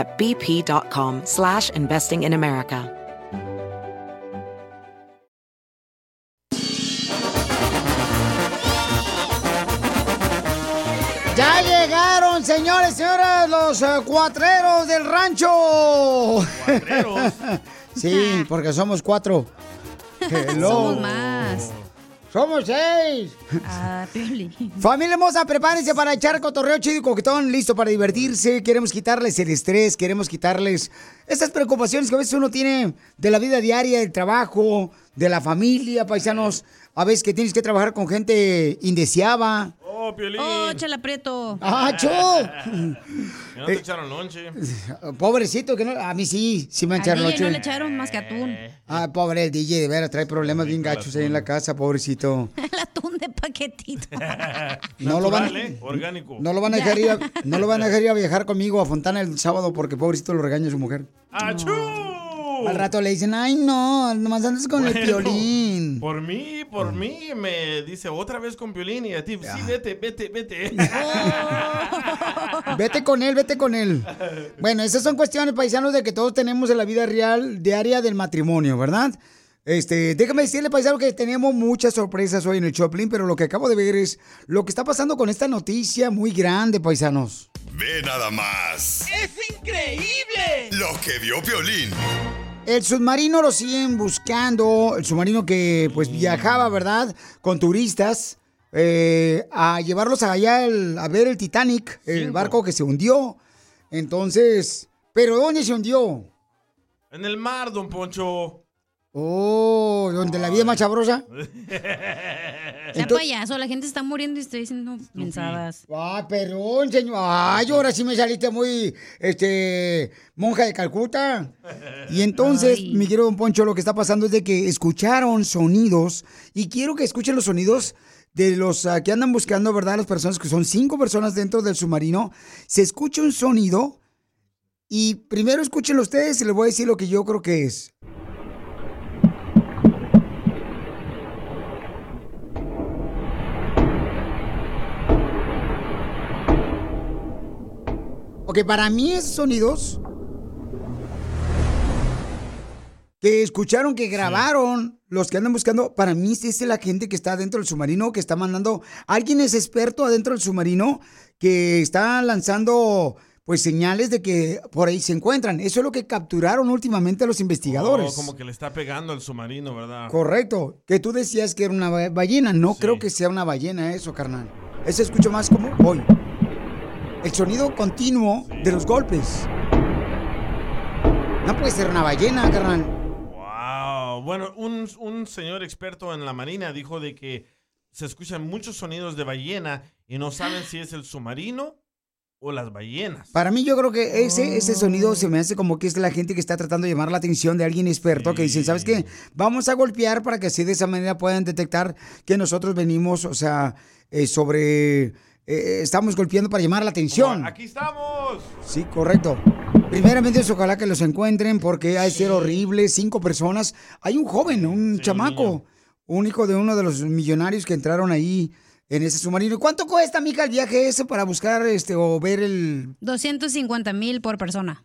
at bp.com slash investing in America. Ya llegaron, señores y señoras, los eh, cuatreros del rancho. ¿Cuatreros? sí, porque somos cuatro. Hello. Somos más. Somos seis. Ah. Familia hermosa, prepárense para echar cotorreo chido y coquetón, listo para divertirse. Queremos quitarles el estrés, queremos quitarles esas preocupaciones que a veces uno tiene de la vida diaria, del trabajo, de la familia, paisanos. A veces que tienes que trabajar con gente indeseaba. Oh, Piolín. Oh, chala prieto. ¡Ah, cho! No te echaron lonche. Pobrecito, que no, a mí sí, sí me A echaron DJ noche. no le echaron más que atún. Ah, pobre el DJ, de veras, trae problemas bien gachos ahí en la casa, pobrecito. El atún de paquetito. No lo van, ¿eh? Orgánico. no lo van a dejar ir a, no lo van a dejar ir a viajar conmigo a Fontana el sábado porque pobrecito lo regaña su mujer. ¡Achú! Al rato le dicen, ay no, nomás andas con el violín. Por mí, por mí, me dice otra vez con Piolín y a ti, sí, vete, vete, vete. Vete con él, vete con él. Bueno, esas son cuestiones paisanos de que todos tenemos en la vida real diaria del matrimonio, ¿verdad? Este, déjame decirle, paisano, que tenemos muchas sorpresas hoy en el Choplin, pero lo que acabo de ver es lo que está pasando con esta noticia muy grande, paisanos. Ve nada más. ¡Es increíble! Lo que vio Violín. El submarino lo siguen buscando, el submarino que pues viajaba, ¿verdad? Con turistas eh, a llevarlos allá el- a ver el Titanic, el Cinco. barco que se hundió. Entonces, ¿pero dónde se hundió? En el mar, don Poncho. Oh, donde la vida es más sabrosa. Sea payaso, la gente está muriendo y estoy diciendo mensadas. Ah, perdón, señor. Ay, ahora sí me saliste muy, este, monja de Calcuta. Y entonces, Ay. mi querido Don Poncho, lo que está pasando es de que escucharon sonidos y quiero que escuchen los sonidos de los ah, que andan buscando, ¿verdad? Las personas que son cinco personas dentro del submarino. Se escucha un sonido y primero escúchenlo ustedes y les voy a decir lo que yo creo que es. Ok, para mí esos sonidos que escucharon, que grabaron, los que andan buscando, para mí es la gente que está dentro del submarino, que está mandando, alguien es experto adentro del submarino, que está lanzando pues señales de que por ahí se encuentran. Eso es lo que capturaron últimamente los investigadores. Oh, como que le está pegando al submarino, ¿verdad? Correcto, que tú decías que era una ba- ballena, no creo que sea una ballena eso, carnal. Eso escucho más como hoy. El sonido continuo de los golpes. No puede ser una ballena, carnal. Wow. Bueno, un, un señor experto en la marina dijo de que se escuchan muchos sonidos de ballena y no saben si es el submarino o las ballenas. Para mí yo creo que ese, ese sonido se me hace como que es la gente que está tratando de llamar la atención de alguien experto que dicen, ¿sabes qué? Vamos a golpear para que así de esa manera puedan detectar que nosotros venimos, o sea, eh, sobre... eh, estamos golpeando para llamar la atención. Aquí estamos. Sí, correcto. Primeramente, ojalá que los encuentren porque hay ser horrible. Cinco personas. Hay un joven, un chamaco, un hijo de uno de los millonarios que entraron ahí en ese submarino. ¿Cuánto cuesta, mija, el viaje ese para buscar este o ver el 250 mil por persona.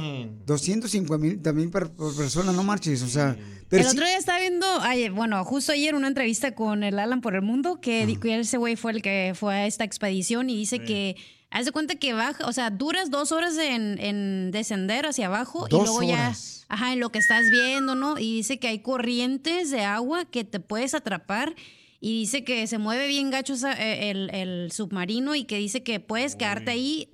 No. 250 mil también por, persona? No marches, o sea. Pero el sí- otro día estaba viendo, ay, bueno, justo ayer una entrevista con el Alan por el Mundo, que ese güey fue el que fue a esta expedición y dice que haz de cuenta que baja, o sea, duras dos horas en, en descender hacia abajo y luego horas. ya, ajá, en lo que estás viendo, ¿no? Y dice que hay corrientes de agua que te puedes atrapar y dice que se mueve bien gacho eh, el, el submarino y que dice que puedes quedarte ahí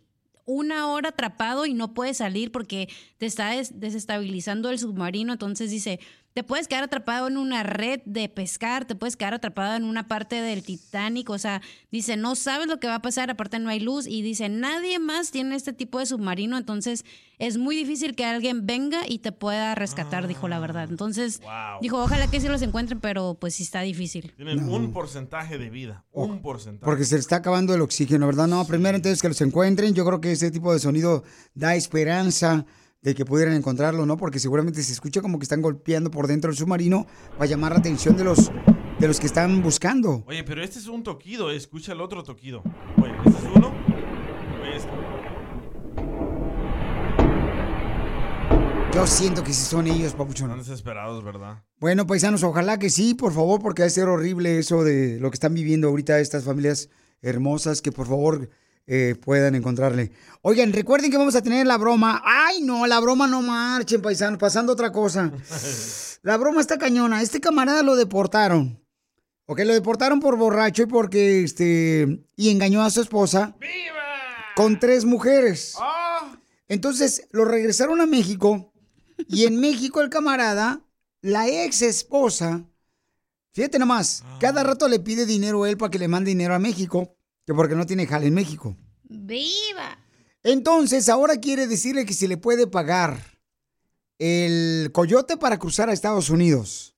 una hora atrapado y no puedes salir porque te está des- desestabilizando el submarino. Entonces dice, te puedes quedar atrapado en una red de pescar, te puedes quedar atrapado en una parte del Titanic. O sea, dice, no sabes lo que va a pasar, aparte no hay luz. Y dice, nadie más tiene este tipo de submarino. Entonces es muy difícil que alguien venga y te pueda rescatar, dijo la verdad. Entonces Wow. dijo, ojalá que sí los encuentren, pero pues sí está difícil. Tienen un porcentaje de vida. Un porcentaje. Porque se está acabando el oxígeno, ¿verdad? No, primero entonces que los encuentren. Yo creo que ese tipo de sonido da esperanza de que pudieran encontrarlo, ¿no? Porque seguramente se escucha como que están golpeando por dentro del submarino para llamar la atención de los, de los que están buscando. Oye, pero este es un toquido. Escucha el otro toquido. Oye, este es uno. Oye, este. Yo siento que sí son ellos, Están papuchón. desesperados, ¿verdad? Bueno, paisanos, ojalá que sí, por favor, porque va a ser horrible eso de lo que están viviendo ahorita estas familias hermosas, que por favor eh, puedan encontrarle. Oigan, recuerden que vamos a tener la broma. Ay, no, la broma no marchen, paisanos, pasando otra cosa. La broma está cañona. Este camarada lo deportaron. Ok, lo deportaron por borracho y porque este. y engañó a su esposa. Con tres mujeres. Entonces lo regresaron a México. Y en México el camarada, la ex esposa, fíjate nomás, cada rato le pide dinero a él para que le mande dinero a México, que porque no tiene jale en México. ¡Viva! Entonces ahora quiere decirle que si le puede pagar el coyote para cruzar a Estados Unidos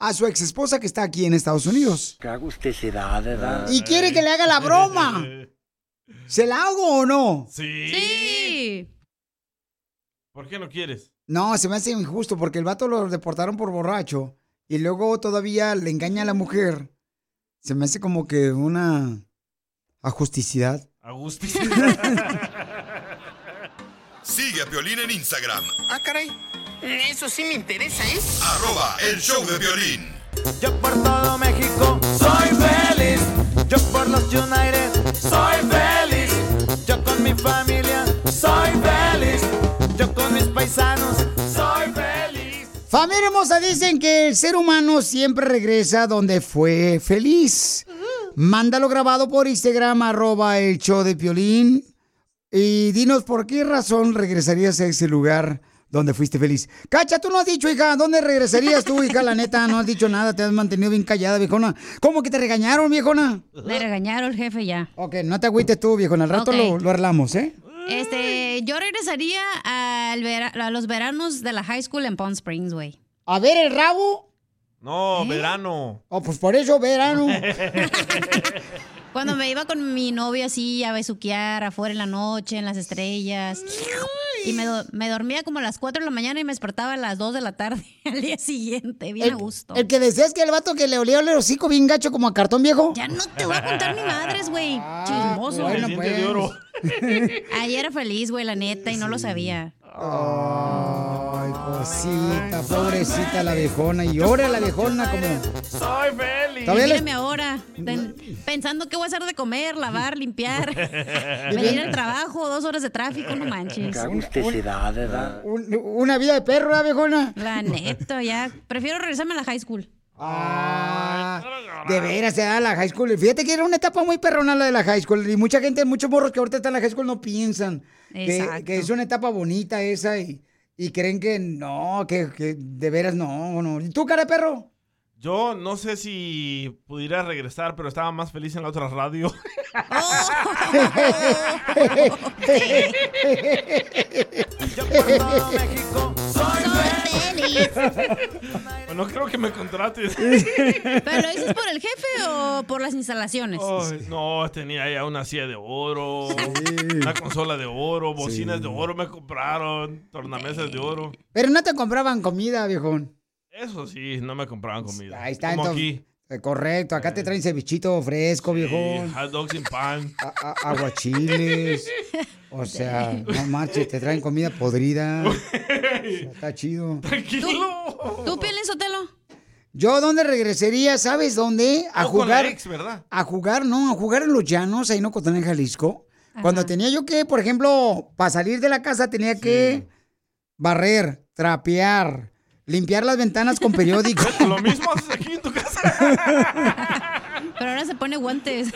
a su ex esposa que está aquí en Estados Unidos. Qué agusticidad, ¿verdad? Y quiere que le haga la broma. ¿Se la hago o no? Sí. Sí. ¿Por qué no quieres? No, se me hace injusto porque el vato lo deportaron por borracho y luego todavía le engaña a la mujer. Se me hace como que una ajusticidad. Agusti. Sigue a Piolín en Instagram, Ah, caray. Eso sí me interesa, ¿eh? arroba el show de violín. Yo por todo México soy feliz. Yo por los United soy feliz. Yo con mi familia soy feliz. Yo con mis paisanos soy feliz. Familia hermosa, dicen que el ser humano siempre regresa donde fue feliz. Mándalo grabado por Instagram, arroba el show de Piolín. Y dinos por qué razón regresarías a ese lugar donde fuiste feliz. Cacha, tú no has dicho, hija, ¿dónde regresarías tú, hija? La neta, no has dicho nada, te has mantenido bien callada, viejona. ¿Cómo que te regañaron, viejona? Me regañaron el jefe ya. Ok, no te agüites tú, viejona. Al rato lo, lo arreglamos, ¿eh? Este, yo regresaría al vera- a los veranos de la high school en Palm Springs, güey. A ver el rabo. No, verano. Oh, pues por eso, verano. Cuando me iba con mi novio así a besuquear afuera en la noche, en las estrellas. Y me, do- me dormía como a las 4 de la mañana y me despertaba a las 2 de la tarde al día siguiente, bien El, a gusto. el que decías que el vato que le olía el hocico bien gacho como a cartón viejo. Ya no te voy a contar ni madres, güey. Chismoso. bueno, oro. Ayer era feliz, güey, la neta, y no lo sabía. Ay, cosita, pobrecita la viejona. Y llora la viejona como... Soy feliz. Mírame ahora, ten- pensando qué voy a hacer de comer, lavar, limpiar, venir al trabajo, dos horas de tráfico, no manches. Qué agusticidad, ¿verdad? un- una vida de perro, ¿eh, viejona? La neta, ya. Prefiero regresarme a la high school. Ah, de veras, se da la high school. Fíjate que era una etapa muy perrona la de la high school. Y mucha gente, muchos morros que ahorita están en la high school no piensan que, es una etapa bonita esa y, y creen que no, que, que de veras no, no. ¿Y tú, cara de perro? Yo no sé si pudiera regresar, pero estaba más feliz en la otra radio. Yo por todo México soy feliz. no creo que me contrates. ¿Pero lo dices por el jefe o por las instalaciones? Ay, no, tenía ya una silla de oro, una consola de oro, bocinas de oro me compraron, tornamesas de oro. Pero no te compraban comida, viejón. Eso sí, no me compraban comida. Ahí está, Como entonces. aquí. eh, Correcto, acá te traen cevichito fresco, Sí, viejón. hot dogs sin pan. A- a- aguachiles. O sea, no marches, te traen comida podrida. O sea, está chido. Tranquilo. ¿Tú, Pielín Sotelo? Yo, ¿dónde regresaría? ¿Sabes dónde? A O con la jugar. ex, ¿verdad? A jugar, no, a jugar en los llanos, ahí en Ocotlán, en Jalisco. Cuando tenía yo que, por ejemplo, para salir de la casa tenía que barrer, trapear, limpiar las ventanas con periódico. Lo mismo haces aquí en tu casa. Pero ahora se pone guantes.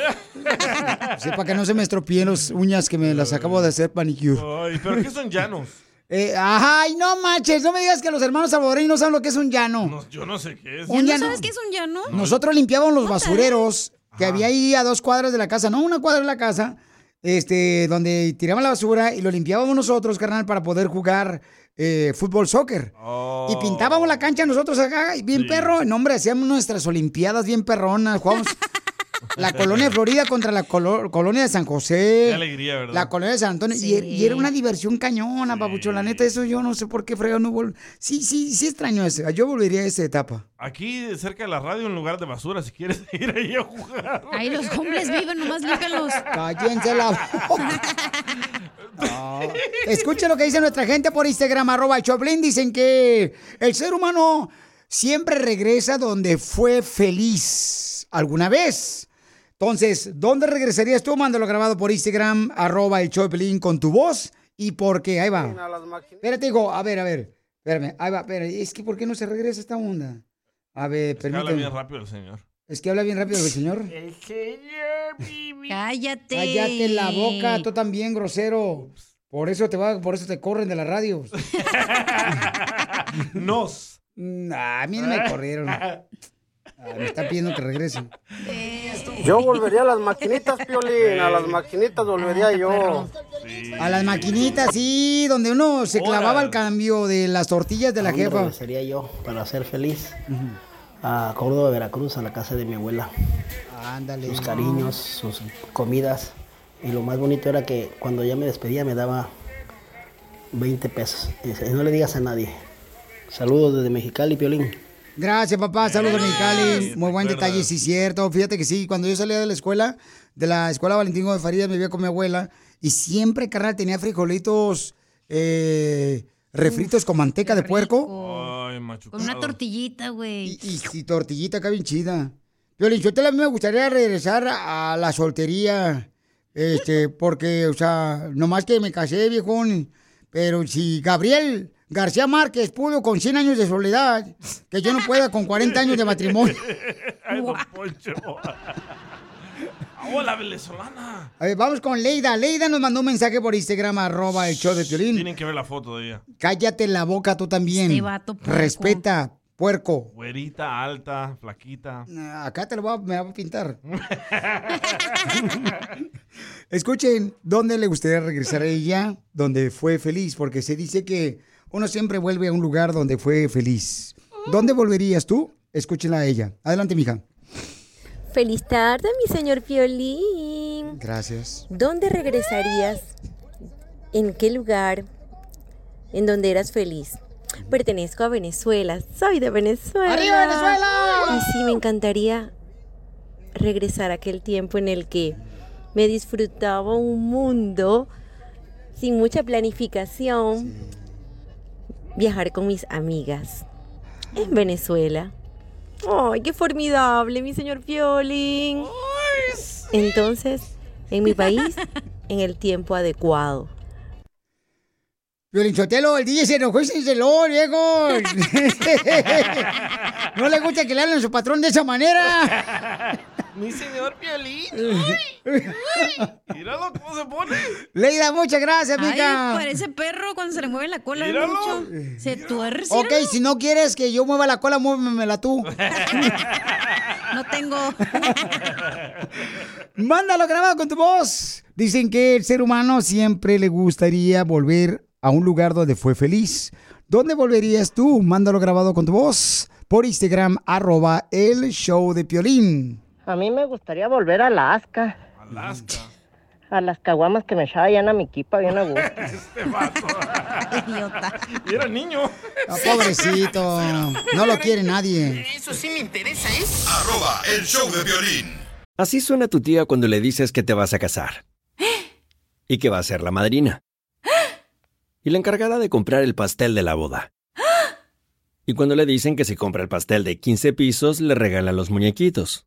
Sí, para que no se me estropeen las uñas que me las acabo de hacer manicure. Ay, ¿pero qué son llanos? Eh, ay, no manches, no me digas que los hermanos salvadoreños no saben lo que es un llano. No, yo no sé qué es. Un ¿No llano. sabes qué es un llano? Nosotros limpiábamos los basureros que había ahí a dos cuadras de la casa, no una cuadra de la casa, este, donde tiraban la basura y lo limpiábamos nosotros, carnal, para poder jugar eh, fútbol, soccer. Y pintábamos la cancha nosotros acá, y bien perro. En nombre, hacíamos nuestras olimpiadas bien perronas, jugábamos la colonia de Florida contra la colo- colonia de San José. Qué alegría, ¿verdad? La colonia de San Antonio. Y, er- y era una diversión cañona, papucho. La neta, eso yo no sé por qué fregado no vol- Sí, sí, sí extraño eso. Yo volvería a esa etapa. Aquí cerca de la radio, un lugar de basura, si quieres ir ahí a jugar. Ahí los hombres viven, nomás límpialos. Cállense la boca. No. Escuchen lo que dice nuestra gente por Instagram, arroba Choplin. Dicen que el ser humano siempre regresa donde fue feliz alguna vez. Entonces, ¿dónde regresarías tú? Mándalo grabado por Instagram, arroba el Choplin con tu voz. ¿Y por qué? Ahí va. Espérate, hijo. A ver, a ver. Espérame. Ahí va. Espérame. Es que ¿por qué no se regresa esta onda? A ver, Que habla permíteme. bien rápido el señor. Es que habla bien rápido el señor. Cállate. Cállate la boca, tú también, grosero. Por eso te va, por eso te corren de la radio. Nos. a mí no me corrieron. Ah, me están pidiendo que regrese. Yo volvería a las maquinitas, Piolín. A las maquinitas volvería yo. A las maquinitas, sí, donde uno se clavaba el cambio de las tortillas de la ¿A dónde jefa. regresaría yo para ser feliz? A Córdoba, Veracruz, a la casa de mi abuela. Ándale. Sus cariños, sus comidas. Y lo más bonito era que cuando ya me despedía me daba 20 pesos. Y dice, no le digas a nadie. Saludos desde Mexicali, Piolín. Gracias, papá. Saludos, Mexicali. Muy buen detalle, sí, cierto. Fíjate que sí, cuando yo salía de la escuela, de la escuela Valentín de Farías, me vivía con mi abuela y siempre, carnal, tenía frijolitos eh, refritos con manteca de puerco. Ay, macho. Con una tortillita, güey. Y, y tortillita acá bien chida. Violín, yo a mí me gustaría regresar a la soltería, este, porque, o sea, nomás que me casé, viejón, pero si Gabriel García Márquez pudo con 100 años de soledad, que yo no pueda con 40 años de matrimonio. Ay, don Poncho. Hola, venezolana. A ver, vamos con Leida. Leida nos mandó un mensaje por Instagram, arroba el show de Piolín. Tienen que ver la foto de ella. Cállate la boca tú también. Este vato puerco. Respeta, puerco. Güerita, alta, flaquita. Acá te lo voy a, me voy a pintar. Escuchen, ¿dónde le gustaría regresar a ella? Donde fue feliz, porque se dice que uno siempre vuelve a un lugar donde fue feliz. ¿Dónde volverías tú? Escúchenla a ella. Adelante, mija. Feliz tarde, mi señor Piolín. Gracias. ¿Dónde regresarías? ¿En qué lugar? ¿En donde eras feliz? Pertenezco a Venezuela. Soy de Venezuela. ¡Arriba, Venezuela! Y sí, me encantaría regresar a aquel tiempo en el que me disfrutaba un mundo sin mucha planificación. Viajar con mis amigas en Venezuela. ¡Ay, qué formidable, mi señor Piolín! Entonces, en mi país, en el tiempo adecuado. Violín Sotelo, el DJ se enojó y se enceló, viejo. no le gusta que le hablen a su patrón de esa manera. Mi señor Piolín. Míralo cómo se pone. Leida, muchas gracias, Ay, mija. parece perro cuando se le mueve la cola Míralo. mucho. Se tuerce. Ok, si no quieres que yo mueva la cola, muévemela tú. No tengo. Mándalo grabado con tu voz. Dicen que el ser humano siempre le gustaría volver a un lugar donde fue feliz. ¿Dónde volverías tú? Mándalo grabado con tu voz por Instagram, arroba el show de Piolín. A mí me gustaría volver a Alaska. Alaska. A las caguamas que me echaba ya a mi equipa bien a gusto. Este vato. Idiota. Y era niño. Ah, pobrecito, no lo quiere nadie. Eso sí me interesa, ¿eh? Arroba el show de violín. Así suena tu tía cuando le dices que te vas a casar. Y que va a ser la madrina. Y la encargada de comprar el pastel de la boda. Y cuando le dicen que si compra el pastel de 15 pisos, le regalan los muñequitos.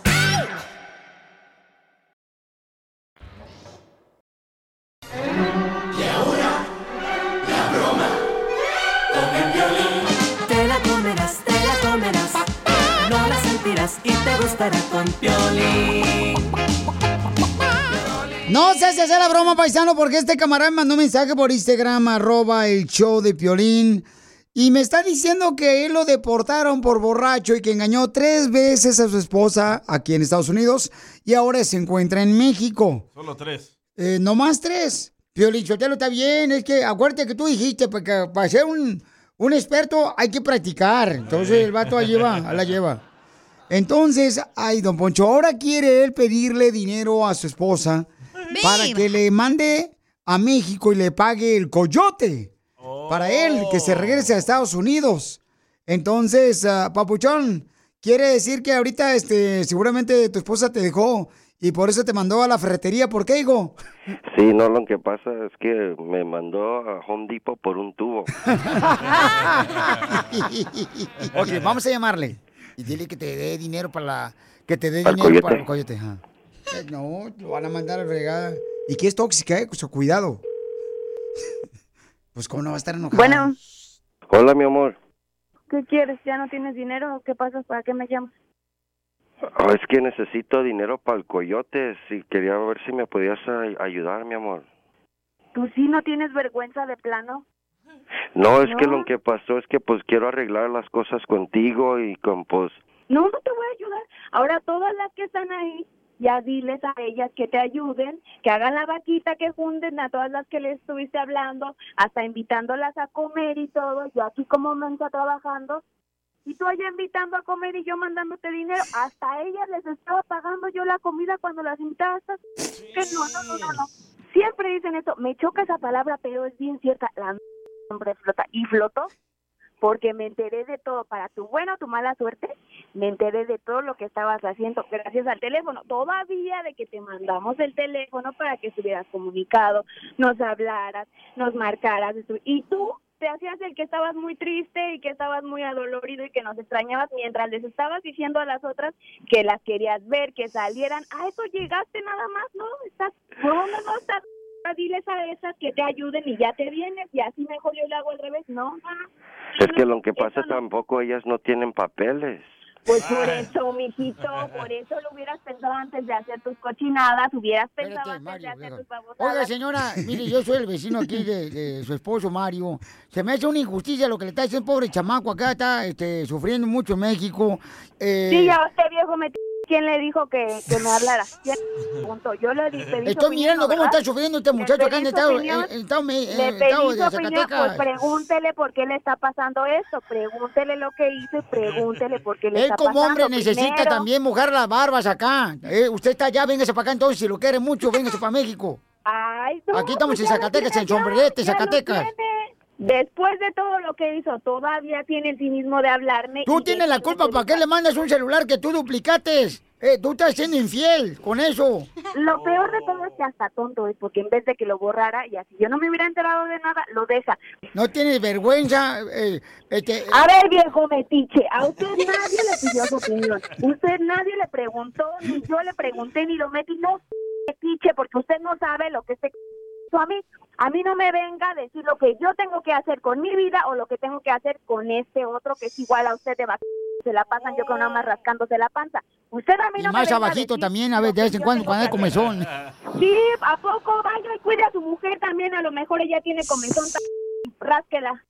Y te gustará con violín. No sé si hacer la broma, paisano, porque este camarada me mandó un mensaje por Instagram, arroba el show de Piolín. Y me está diciendo que él lo deportaron por borracho y que engañó tres veces a su esposa aquí en Estados Unidos y ahora se encuentra en México. Solo tres. Eh, no más tres. Piolín Sotelo está bien, es que acuérdate que tú dijiste, porque para ser un, un experto hay que practicar. Entonces el vato la lleva, la lleva. Entonces, ay, don Poncho, ahora quiere él pedirle dinero a su esposa para que le mande a México y le pague el coyote para él, que se regrese a Estados Unidos. Entonces, ah, Papuchón, quiere decir que ahorita este, seguramente tu esposa te dejó y por eso te mandó a la ferretería. ¿Por qué, hijo? Sí, no, lo que pasa es que me mandó a Home Depot por un tubo. ok, vamos a llamarle. Y dile que te dé dinero para la... Que te dé ¿Al dinero coyote? para el coyote. ajá. Eh, No, lo van a mandar a fregada. Y que es tóxica, eh, pues, cuidado. Pues cómo no va a estar enojada. Bueno, Hola, mi amor. ¿qué quieres? ¿Ya no tienes dinero? ¿Qué pasa? ¿Para qué me llamas? Ah, es que necesito dinero para el coyote. Si quería ver si me podías ayudar, mi amor. ¿Tú sí no tienes vergüenza de plano? No, es que lo que pasó es que pues quiero arreglar las cosas contigo y con pues... No, no te voy a ayudar. Ahora todas las que están ahí, ya diles a ellas que te ayuden, que hagan la vaquita, que funden a todas las que les estuviste hablando, hasta invitándolas a comer y todo. Yo aquí como mensa trabajando. Y tú allá invitando a comer y yo mandándote dinero. Hasta ellas les estaba pagando yo la comida cuando las invitabas. Que no, no, no, no, no. Siempre dicen eso. Me choca esa palabra, pero es bien cierta. La hombre flota. Y flotó porque me enteré de todo, para tu buena o tu mala suerte, me enteré de todo lo que estabas haciendo gracias al teléfono. Todavía de que te mandamos el teléfono para que estuvieras comunicado, nos hablaras, nos marcaras, y tú te hacías el que estabas muy triste y que estabas muy adolorido y que nos extrañabas mientras les estabas diciendo a las otras que las querías ver, que salieran. A eso llegaste nada más, ¿no? Estás, no, no, no, estás diles a esas que te ayuden y ya te vienes y así mejor yo le hago al revés. No. Es que lo que pasa tampoco ellas no tienen papeles. Pues por eso, mijito, por eso lo hubieras pensado antes de hacer tus cochinadas, hubieras pensado antes de hacer tus babosadas. Oiga, señora, mire, yo soy el vecino aquí de, de su esposo Mario. Se me hace una injusticia lo que le está diciendo pobre chamaco acá, está este, sufriendo mucho en México. Eh, Sí, ya usted viejo me... ¿Quién le dijo que, que me hablara? ¿Quién preguntó? Yo le di, pedí su Estoy mirando cómo está sufriendo este ¿Le muchacho acá en estado, opinión? en estado, en Le estado pedí de su opinión, pues pregúntele por qué le está pasando esto, pregúntele lo que hizo y pregúntele por qué le Él está como pasando. hombre necesita Primero, también mojar las barbas acá. Eh, usted está allá, véngase para acá entonces, si lo quiere mucho, véngase para México. Ay, no, Aquí estamos pues en Zacatecas, en Sombrerete, Zacatecas. tiene. Después de todo lo que hizo, todavía tiene el cinismo de hablarme. Tú tienes la culpa, ¿para qué le mandas un celular que tú duplicates? Eh, tú estás siendo infiel con eso. Lo peor de todo es que hasta tonto es porque en vez de que lo borrara y así yo no me hubiera enterado de nada, lo deja. No tienes vergüenza. eh, este, A ver, viejo metiche, a usted nadie le pidió su opinión. Usted nadie le preguntó, ni yo le pregunté, ni lo metí. No, piche porque usted no sabe lo que este a mí. A mí no me venga a decir lo que yo tengo que hacer con mi vida o lo que tengo que hacer con este otro que es igual a usted de vac- se la pasan yo con nada más rascándose la panza. Usted a mí Y no me más venga a abajito también, a ver, de vez en cuando, cuando hay comezón. Sí, ¿a poco? Vaya y cuide a su mujer también, a lo mejor ella tiene comezón, rásquela.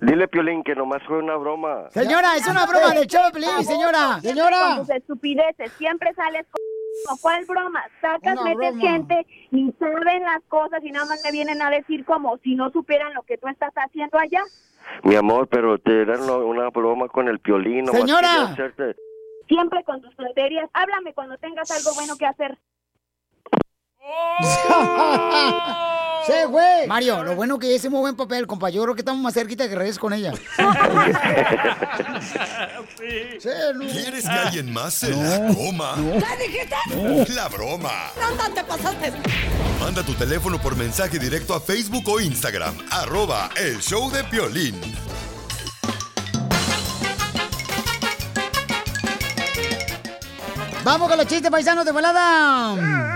Dile, Piolín, que nomás fue una broma. Señora, es una broma de Pelín, señora. Señora. Con tus estupideces, siempre sales con... ¿Cuál broma? Sacas, Una metes broma. gente, ni saben las cosas y nada más me vienen a decir como si no supieran lo que tú estás haciendo allá. Mi amor, pero te era una, broma con el Piolín. nomás Señora. Siempre con tus tonterías. Háblame cuando tengas algo bueno que hacer. Sí, güey. Mario, lo bueno que ese muy buen papel, compa. Yo creo que estamos más cerquita que regreses con ella. ¿Quieres que alguien más se la coma? ¿Qué dijiste? No. La broma. No, te pasaste. Manda tu teléfono por mensaje directo a Facebook o Instagram. Arroba el show de Piolín. Vamos con los chistes paisanos de volada.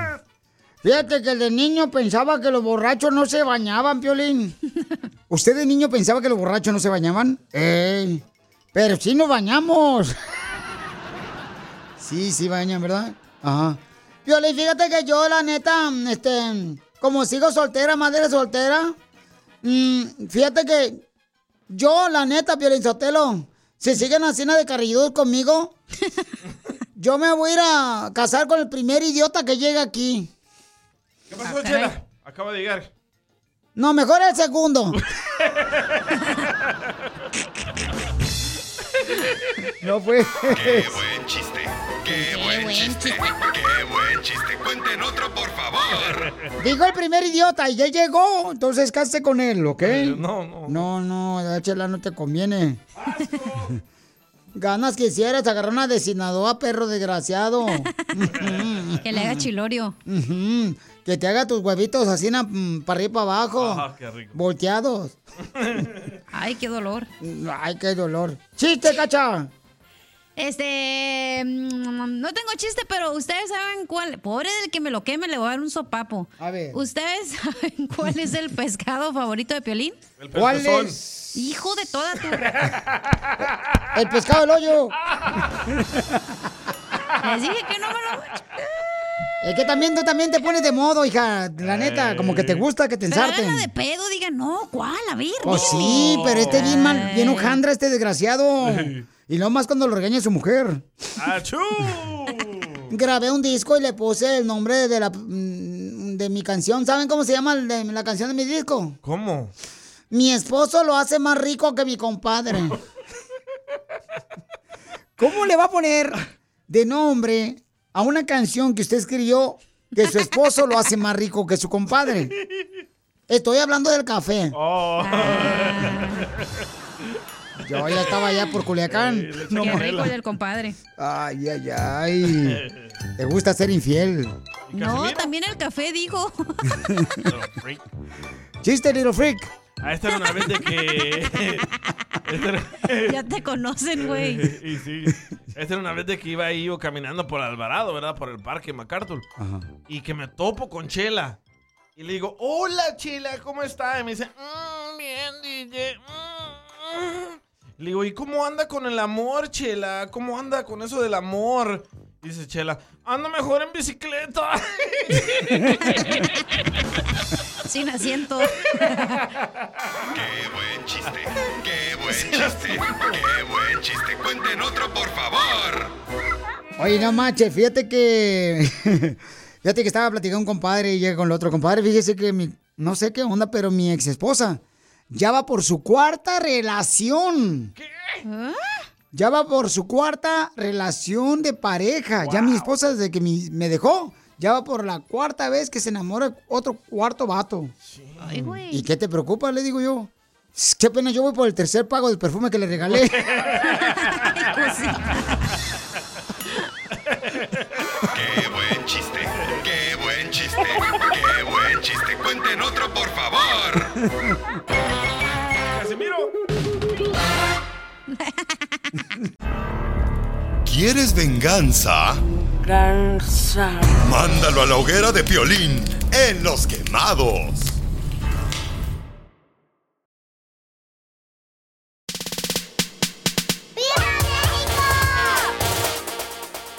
Fíjate que de niño pensaba que los borrachos no se bañaban, Piolín. ¿Usted de niño pensaba que los borrachos no se bañaban? Ey, pero sí nos bañamos. Sí, sí bañan, ¿verdad? Ajá. Piolín, fíjate que yo, la neta, este, como sigo soltera, madre soltera, mm, fíjate que yo, la neta, Piolín Sotelo, si siguen haciendo de carrilludos conmigo, yo me voy a ir a casar con el primer idiota que llegue aquí. ¿Qué pasó, Chela? Acaba de llegar. No, mejor el segundo. No fue. Qué buen chiste. Qué buen chiste. Qué buen chiste. Cuenten otro, por favor. Dijo el primer idiota y ya llegó. Entonces cásate con él, ¿ok? No, no. No, no, Chela, no te conviene. Ganas quisieras agarrar una de Sinaloa, perro desgraciado. Que le haga chilorio. Que te haga tus huevitos así na- mm, para arriba y para abajo. Ajá, qué rico. Volteados. Ay, qué dolor. Ay, qué dolor. ¡Chiste, cacha! Este, mm, no tengo chiste, pero ustedes saben cuál. Pobre del que me lo queme, le voy a dar un sopapo. A ver. ¿Ustedes saben cuál es el pescado favorito de Piolín? El ¿Cuál es? Hijo de toda tu. El pescado del hoyo. Les dije que no me lo. Es que también tú también te pones de modo, hija. La neta, como que te gusta que te Pero ensarten. háganla de pedo, digan, no, ¿cuál? A ver. Pues sí, pero este bien mal, bien hojandra, este desgraciado. Y no más cuando lo regaña su mujer. ¡Achú! Grabé un disco y le puse el nombre de la mm, de mi canción. ¿Saben cómo se llama de la canción de mi disco? ¿Cómo? Mi esposo lo hace más rico que mi compadre. ¿Cómo le va a poner de nombre a una canción que usted escribió que su esposo lo hace más rico que su compadre? Estoy hablando del café. Oh. Yo ya estaba allá por Culiacán. Qué rico el del compadre. Ay, ay, ay. Te gusta ser infiel. No, también el café dijo. Chiste, little freak. Ah, esta era una vez de que. era- ya te conocen, güey. y sí. Esta era una vez de que iba ahí yo caminando por Alvarado, ¿verdad? Por el parque MacArthur. Y que me topo con Chela. Y le digo, hola Chela, ¿cómo está? Y me dice, "Mm, bien, DJ. mm, mm". Le digo, ¿y cómo anda con el amor, Chela? ¿Cómo anda con eso del amor? Dice Chela, ando mejor en bicicleta. Sin asiento. Qué buen chiste. Qué buen chiste. Qué buen chiste. Cuenten otro, por favor. Oye, no manches, fíjate que. Fíjate que estaba platicando un compadre y llega con el otro compadre. Fíjese que mi. No sé qué onda, pero mi ex esposa ya va por su cuarta relación. ¿Qué? Ya va por su cuarta relación de pareja. Ya mi esposa, desde que mi- me dejó, ya va por la cuarta vez que se enamora otro cuarto vato. Ay, güey. ¿Y qué te preocupa? Le digo yo. Qué pena, yo voy por el tercer pago del perfume que le regalé. Qué buen chiste. Qué buen chiste. Qué buen chiste. Cuenten otro, por favor. ¿Quieres venganza? esperanza. Mándalo a la hoguera de Piolín en Los Quemados.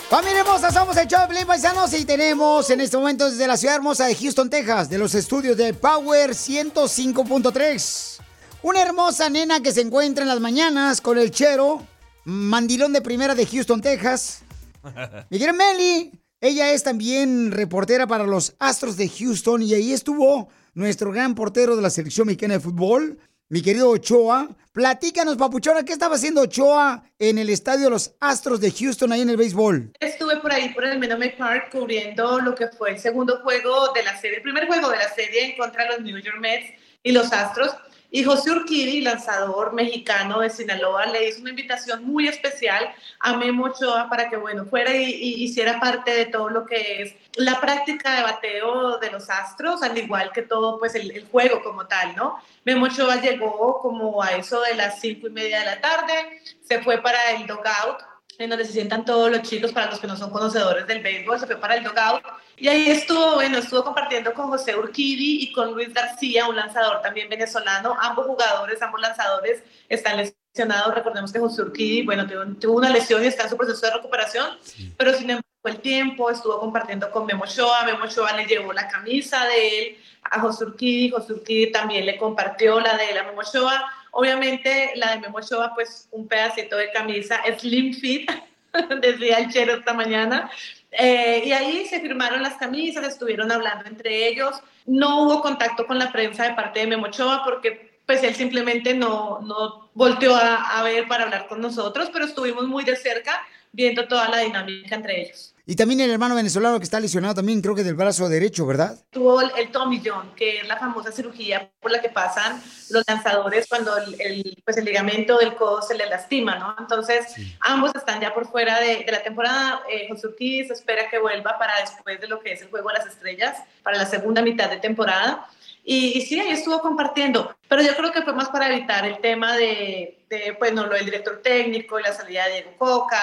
Familia hermosa, somos el Choplin Paisanos y tenemos en este momento desde la ciudad hermosa de Houston, Texas, de los estudios de Power 105.3. Una hermosa nena que se encuentra en las mañanas con el chero, mandilón de primera de Houston, Texas. Miguel Meli, ella es también reportera para los Astros de Houston y ahí estuvo nuestro gran portero de la selección mexicana de fútbol, mi querido Ochoa. Platícanos, papuchona, ¿qué estaba haciendo Ochoa en el estadio de los Astros de Houston ahí en el béisbol? Estuve por ahí, por el Menome Park, cubriendo lo que fue el segundo juego de la serie, el primer juego de la serie en contra de los New York Mets y los Astros. Y José Urquidi, lanzador mexicano de Sinaloa, le hizo una invitación muy especial a Memo Ochoa para que, bueno, fuera y, hiciera parte de todo lo que es la práctica de bateo de los Astros, al igual que todo, pues, el, juego como tal, ¿no? Memo Ochoa llegó como a eso de las cinco y media de la tarde, se fue para el dugout, en donde se sientan todos los chicos, para los que no son conocedores del béisbol, se fue para el dugout. Y ahí estuvo, bueno, estuvo compartiendo con José Urquidi y con Luis García, un lanzador también venezolano. Ambos jugadores, ambos lanzadores están lesionados. Recordemos que José Urquidi, bueno, tuvo, una lesión y está en su proceso de recuperación, pero sin embargo el tiempo, estuvo compartiendo con Memo Ochoa, Memo Ochoa le llevó la camisa de él a José Urquidi, José Urquidi también le compartió la de él a Memo Ochoa. Obviamente la de Memo Ochoa, pues un pedacito de camisa, slim fit, decía el chero esta mañana. Eh, y ahí se firmaron las camisas, estuvieron hablando entre ellos. No hubo contacto con la prensa de parte de Memo Ochoa porque pues él simplemente no, no volteó a, a ver para hablar con nosotros, pero estuvimos muy de cerca viendo toda la dinámica entre ellos. Y también el hermano venezolano que está lesionado también, creo que del brazo derecho, ¿verdad? Tuvo el, el Tommy John, que es la famosa cirugía por la que pasan los lanzadores cuando el, el, pues el ligamento del codo se le lastima, ¿no? Entonces, ambos están ya por fuera de, de la temporada. Eh, José se espera que vuelva para después de lo que es el Juego de las Estrellas, para la segunda mitad de temporada. Y, y, sí, ahí estuvo compartiendo, pero yo creo que fue más para evitar el tema de, de pues, no, lo del director técnico y la salida de Diego Coca,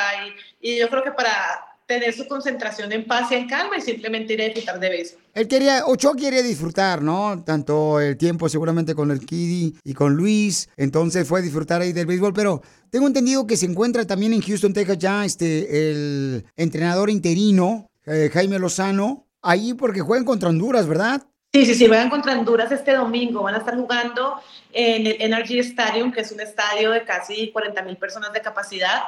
y, y yo creo que para tener su concentración en paz y en calma y simplemente ir a disfrutar de beso. Él quería, Ochoa quería disfrutar, ¿no? Tanto el tiempo seguramente con el Kiddy y con Luis, entonces fue a disfrutar ahí del béisbol, pero tengo entendido que se encuentra también en Houston, Texas ya este, el entrenador interino, eh, Jaime Lozano, ahí porque juegan contra Honduras, ¿verdad? Sí, sí, sí, juegan contra Honduras este domingo. Van a estar jugando en el Energy Stadium, que es un estadio de casi 40 mil personas de capacidad.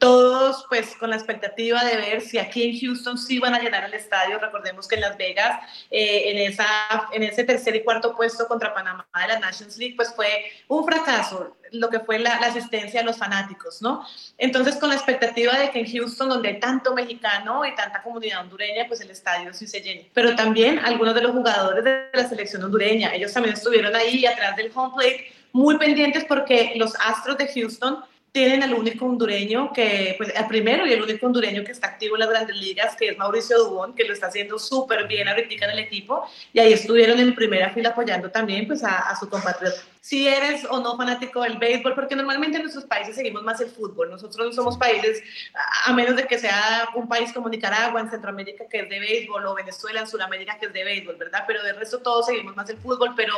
Todos, pues, con la expectativa de ver si aquí en Houston sí van a llenar el estadio. Recordemos que en Las Vegas, eh, en, esa, en ese tercer y cuarto puesto contra Panamá de la Nations League, pues fue un fracaso lo que fue la, la, asistencia a los fanáticos, ¿no? Entonces, con la expectativa de que en Houston, donde hay tanto mexicano y tanta comunidad hondureña, pues el estadio sí se llene. Pero también algunos de los jugadores de la selección hondureña, ellos también estuvieron ahí atrás del home plate, muy pendientes porque los Astros de Houston tienen al único hondureño que, pues el primero y el único hondureño que está activo en las grandes ligas, que es Mauricio Dubón, que lo está haciendo súper bien ahorita en el equipo, y ahí estuvieron en primera fila apoyando también pues a, a, su compatriota. Si eres o no fanático del béisbol, porque normalmente en nuestros países seguimos más el fútbol, nosotros no somos países, a menos de que sea un país como Nicaragua, en Centroamérica, que es de béisbol, o Venezuela, en Sudamérica, que es de béisbol, ¿verdad? Pero de resto todos seguimos más el fútbol, pero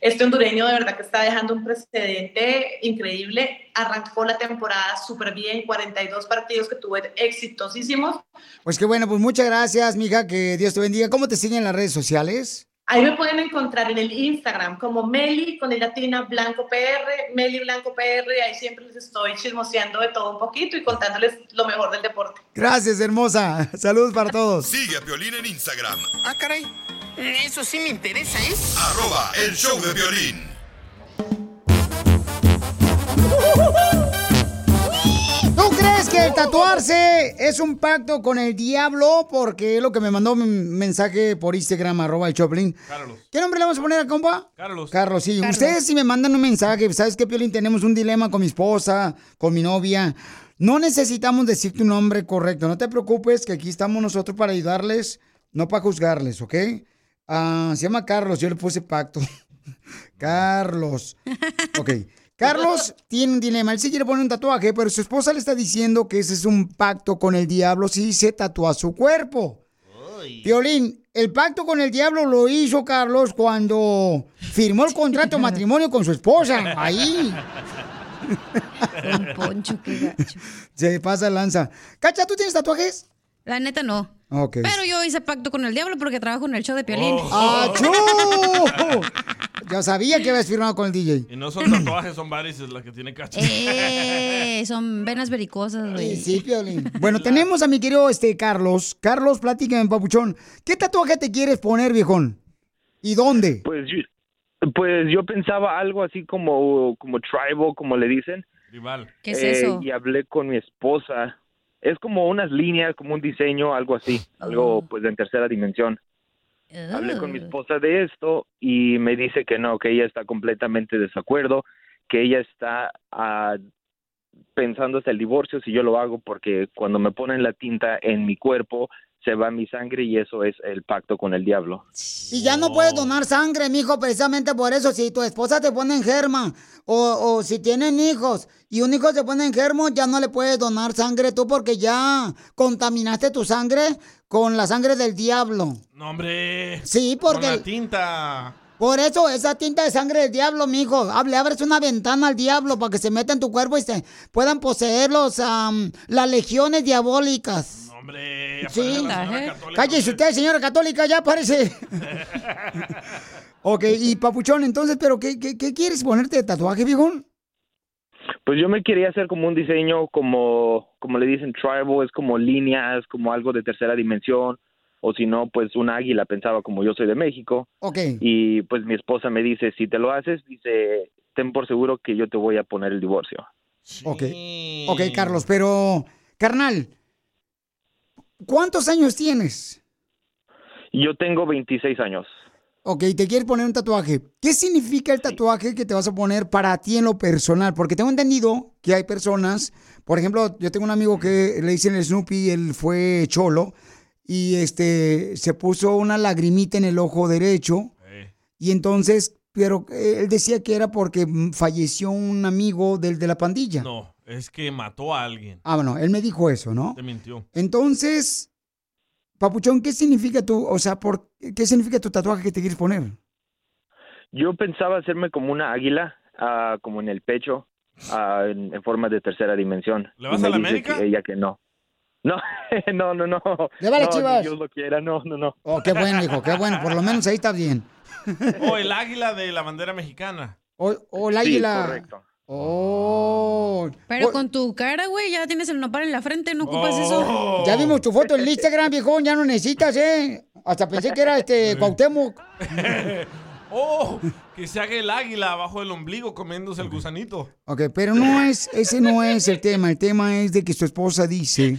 este hondureño de verdad que está dejando un precedente increíble, arrancó la temporada súper bien, 42 partidos que tuvo exitosísimos. Pues qué bueno, pues muchas gracias, mija, que Dios te bendiga. ¿Cómo te siguen en las redes sociales? Ahí me pueden encontrar en el Instagram como Meli con el latina Blanco PR, Meli Blanco PR, ahí siempre les estoy chismoseando de todo un poquito y contándoles lo mejor del deporte. Gracias, hermosa. Saludos para todos. Sigue a Violín en Instagram. Ah, caray. Eso sí me interesa, ¿eh? Arroba el show de violín. ¿Tú crees que el tatuarse es un pacto con el diablo? Porque es lo que me mandó un mensaje por Instagram, arroba el Choplin. Carlos. ¿Qué nombre le vamos a poner a compa? Carlos. Carlos, sí. Carlos. Ustedes si me mandan un mensaje, ¿sabes qué, Piolín? Tenemos un dilema con mi esposa, con mi novia. No necesitamos decir tu nombre correcto. No te preocupes, que aquí estamos nosotros para ayudarles, no para juzgarles, ¿ok? Uh, se llama Carlos, yo le puse pacto. Carlos. Ok. Carlos tiene un dilema. Él sí quiere poner un tatuaje, pero su esposa le está diciendo que ese es un pacto con el diablo si se tatúa su cuerpo. Violín, el pacto con el diablo lo hizo Carlos cuando firmó el contrato de matrimonio con su esposa. Ahí. Don Poncho, qué gacho. Se pasa lanza. Cacha, ¿tú tienes tatuajes? La neta no. Ok. Pero yo hice pacto con el diablo porque trabajo en el show de Piolín. ¡Achú! Yo sabía que habías firmado con el DJ. Y no son tatuajes, son varices las que tiene Cacha. Eh, son venas vericosas, güey. Sí, Piolín. Bueno, tenemos a mi querido este Carlos. Carlos, platícame, papuchón. ¿Qué tatuaje te quieres poner, viejón? ¿Y dónde? Pues yo, pues yo pensaba algo así como, como tribal, como le dicen. Rival. ¿Qué es Eh, eso? Y hablé con mi esposa. Es como unas líneas, como un diseño, algo así. Algo pues en tercera dimensión. Hablé con mi esposa de esto y me dice que no, que ella está completamente de desacuerdo, que ella está ah, pensando hasta el divorcio si yo lo hago porque cuando me ponen la tinta en mi cuerpo se va mi sangre y eso es el pacto con el diablo. Y ya no puedes donar sangre, mijo, precisamente por eso. Si tu esposa te pone en germa o, o si tienen hijos y un hijo se pone en germo, ya no le puedes donar sangre tú porque ya contaminaste tu sangre con la sangre del diablo. No, hombre. Sí, porque- Con la tinta. Por eso, esa tinta de sangre del diablo, mijo. Hable, abres una ventana al diablo para que se meta en tu cuerpo y se puedan poseer los, am, las legiones diabólicas. Hombre, ya Sí. la. Cállese usted, señora católica, ya parece. ok, y papuchón, entonces, ¿pero qué, qué, qué quieres ponerte de tatuaje, viejón? Pues yo me quería hacer como un diseño como, como le dicen tribal, es como líneas, como algo de tercera dimensión, o si no, pues un águila, pensaba como yo soy de México. Ok. Y pues mi esposa me dice, si te lo haces, dice, ten por seguro que yo te voy a poner el divorcio. Ok. Ok, Carlos, pero, carnal, ¿cuántos años tienes? Yo tengo 26 años. Ok, te quieres poner un tatuaje. ¿Qué significa el tatuaje que te vas a poner para ti en lo personal? Porque tengo entendido que hay personas, por ejemplo, yo tengo un amigo que le dicen el Snoopy, él fue cholo y este se puso una lagrimita en el ojo derecho y entonces, pero eh, él decía que era porque mm, falleció un amigo del de la pandilla. No, es que mató a alguien. Ah, bueno, él me dijo eso, ¿no? Te mintió. Entonces, Papuchón, ¿qué significa tu, o sea, por qué significa tu tatuaje que te quieres poner? Yo pensaba hacerme como una águila, ah, como en el pecho, ah, en, en forma de tercera dimensión. ¿Le vas Y me a la dice América? que ella que no. No, no, no, no. ¿Le va a las No, Chivas? Dios lo quiera, no, no, no. Oh, qué bueno, hijo, qué bueno, por lo menos ahí está bien. O el águila de la bandera mexicana. O, o el Sí, águila. correcto. Oh. Pero con tu cara, güey, ya tienes el nopal en la frente, no ocupas Oh. eso. Ya vimos tu foto en el Instagram, viejón, ya no necesitas, ¿eh? Hasta pensé que era este Cuauhtémoc. ¡Oh! Que se haga el águila abajo del ombligo comiéndose el gusanito. Ok, pero no es, ese no es el tema. El tema es de que su esposa dice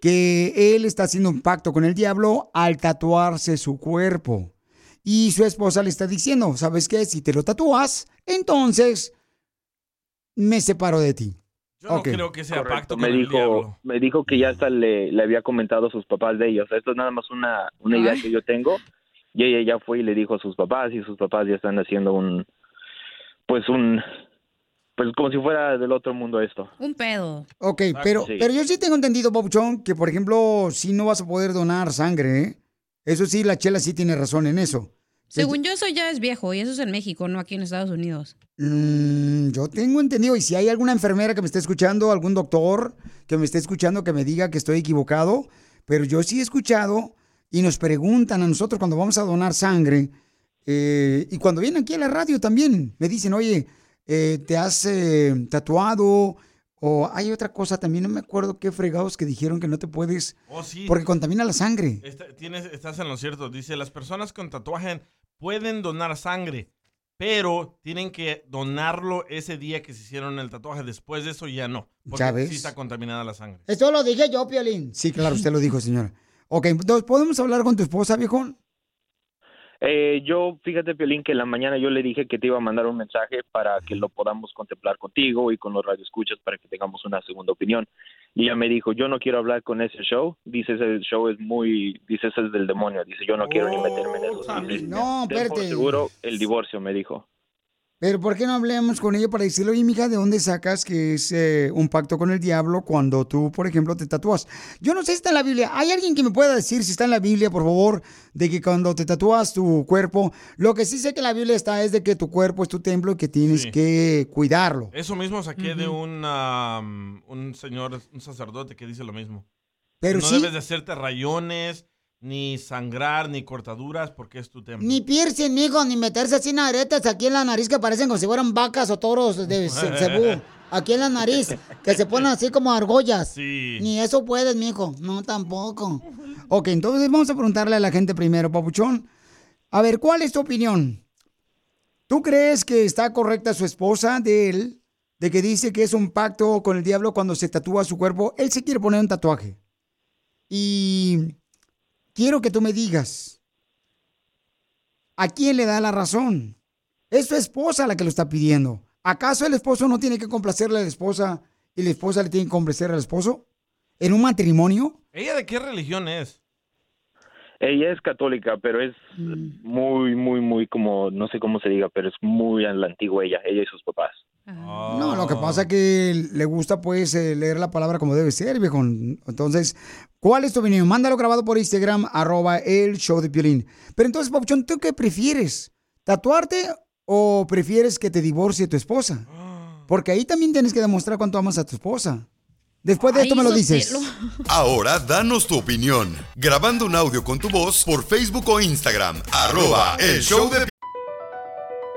que él está haciendo un pacto con el diablo al tatuarse su cuerpo. Y su esposa le está diciendo, ¿sabes qué? Si te lo tatúas, entonces me separo de ti. Yo no creo que sea Correcto, pacto me con el dijo, diablo. me dijo que ya hasta le, le había comentado a sus papás de ellos. Esto es nada más una, una idea que yo tengo. Y ella ya fue y le dijo a sus papás y sus papás ya están haciendo un, pues un, pues como si fuera del otro mundo esto. Un pedo. Ok, pero, Sí. pero yo sí tengo entendido, Papuchón, que por ejemplo, si no vas a poder donar sangre, ¿eh? Eso sí, la chela sí tiene razón en eso. Según yo, eso ya es viejo y eso es en México, no aquí en Estados Unidos. Mm, yo tengo entendido, y si hay alguna enfermera que me esté escuchando, algún doctor que me esté escuchando que me diga que estoy equivocado, pero yo sí he escuchado y nos preguntan a nosotros cuando vamos a donar sangre, eh, y cuando vienen aquí a la radio también, me dicen, oye, eh, ¿te has eh, tatuado? O hay otra cosa también, no me acuerdo qué fregados que dijeron que no te puedes, Oh, sí. porque contamina la sangre. Está- tienes, estás en lo cierto. Dice, las personas con tatuaje pueden donar sangre, pero tienen que donarlo ese día que se hicieron el tatuaje. Después de eso ya no. Porque Ya ves. sí está contaminada la sangre. Esto lo dije yo, Piolín. Sí, claro, usted lo dijo, señora. Ok, entonces, ¿podemos hablar con tu esposa, viejón? Eh, yo, fíjate, Piolín, que en la mañana yo le dije que te iba a mandar un mensaje para que lo podamos contemplar contigo y con los radioescuchas para que tengamos una segunda opinión. Y ella me dijo, yo no quiero hablar con ese show. Dice, ese show es muy, dice, ese es del demonio. Dice, yo no quiero ni meterme en eso. Dice, No, "Ten por espérate. seguro el divorcio, me dijo. Pero ¿por qué no hablemos con ella para decirle, oye, mija, ¿de dónde sacas que es eh, un pacto con el diablo cuando tú, por ejemplo, te tatúas? Yo no sé si está en la Biblia. ¿Hay alguien que me pueda decir si está en la Biblia, por favor, de que cuando te tatúas tu cuerpo, lo que sí sé que en la Biblia está es de que tu cuerpo es tu templo y que tienes Sí. que cuidarlo. Eso mismo saqué de Ujú. un, um, un señor, un sacerdote que dice lo mismo. Pero no sí- debes de hacerte rayones, ni sangrar, ni cortaduras, porque es tu templo. Ni piercing, mijo, ni meterse así en aretas aquí en la nariz que parecen como si fueran vacas o toros de Ce- cebú. Aquí en la nariz, que se ponen así como argollas. Sí. Ni eso puedes, mijo. No, tampoco. Ok, entonces vamos a preguntarle a la gente primero, Papuchón. A ver, ¿cuál es tu opinión? ¿Tú crees que está correcta su esposa de él, de que dice que es un pacto con el diablo cuando se tatúa su cuerpo? Él se quiere poner un tatuaje. Y quiero que tú me digas, ¿a quién le da la razón? Es su esposa la que lo está pidiendo. ¿Acaso el esposo no tiene que complacerle a la esposa y la esposa le tiene que complacer al esposo? ¿En un matrimonio? ¿Ella de qué religión es? Ella es católica, pero es muy, muy, muy como, no sé cómo se diga, pero es muy a la antigua ella, ella y sus papás. No, lo que pasa es que le gusta pues eh, leer la palabra como debe ser, viejo. Entonces, ¿cuál es tu opinión? Mándalo grabado por Instagram, arroba el show de Piolín. Pero entonces, Papuchón, ¿tú qué prefieres? ¿Tatuarte o prefieres que te divorcie tu esposa? Porque ahí también tienes que demostrar cuánto amas a tu esposa. Después de esto me lo dices. Ahora danos tu opinión. Grabando un audio con tu voz por Facebook o Instagram. Arroba el show de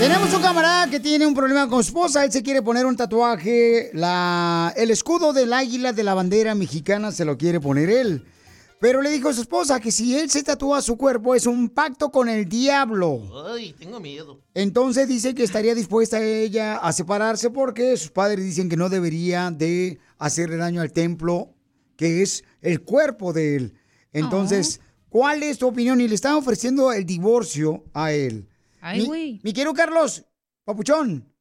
Tenemos un camarada que tiene un problema con su esposa. Él se quiere poner un tatuaje. La, el escudo del águila de la bandera mexicana se lo quiere poner él. Pero le dijo a su esposa que si él se tatúa su cuerpo es un pacto con el diablo. Ay, tengo miedo. Entonces dice que estaría dispuesta ella a separarse porque sus padres dicen que no debería de hacerle daño al templo, que es el cuerpo de él. Entonces, ¿cuál es tu opinión? Y le están ofreciendo el divorcio a él. Ay, Mi- güey. Mi quiero Carlos, Papuchón.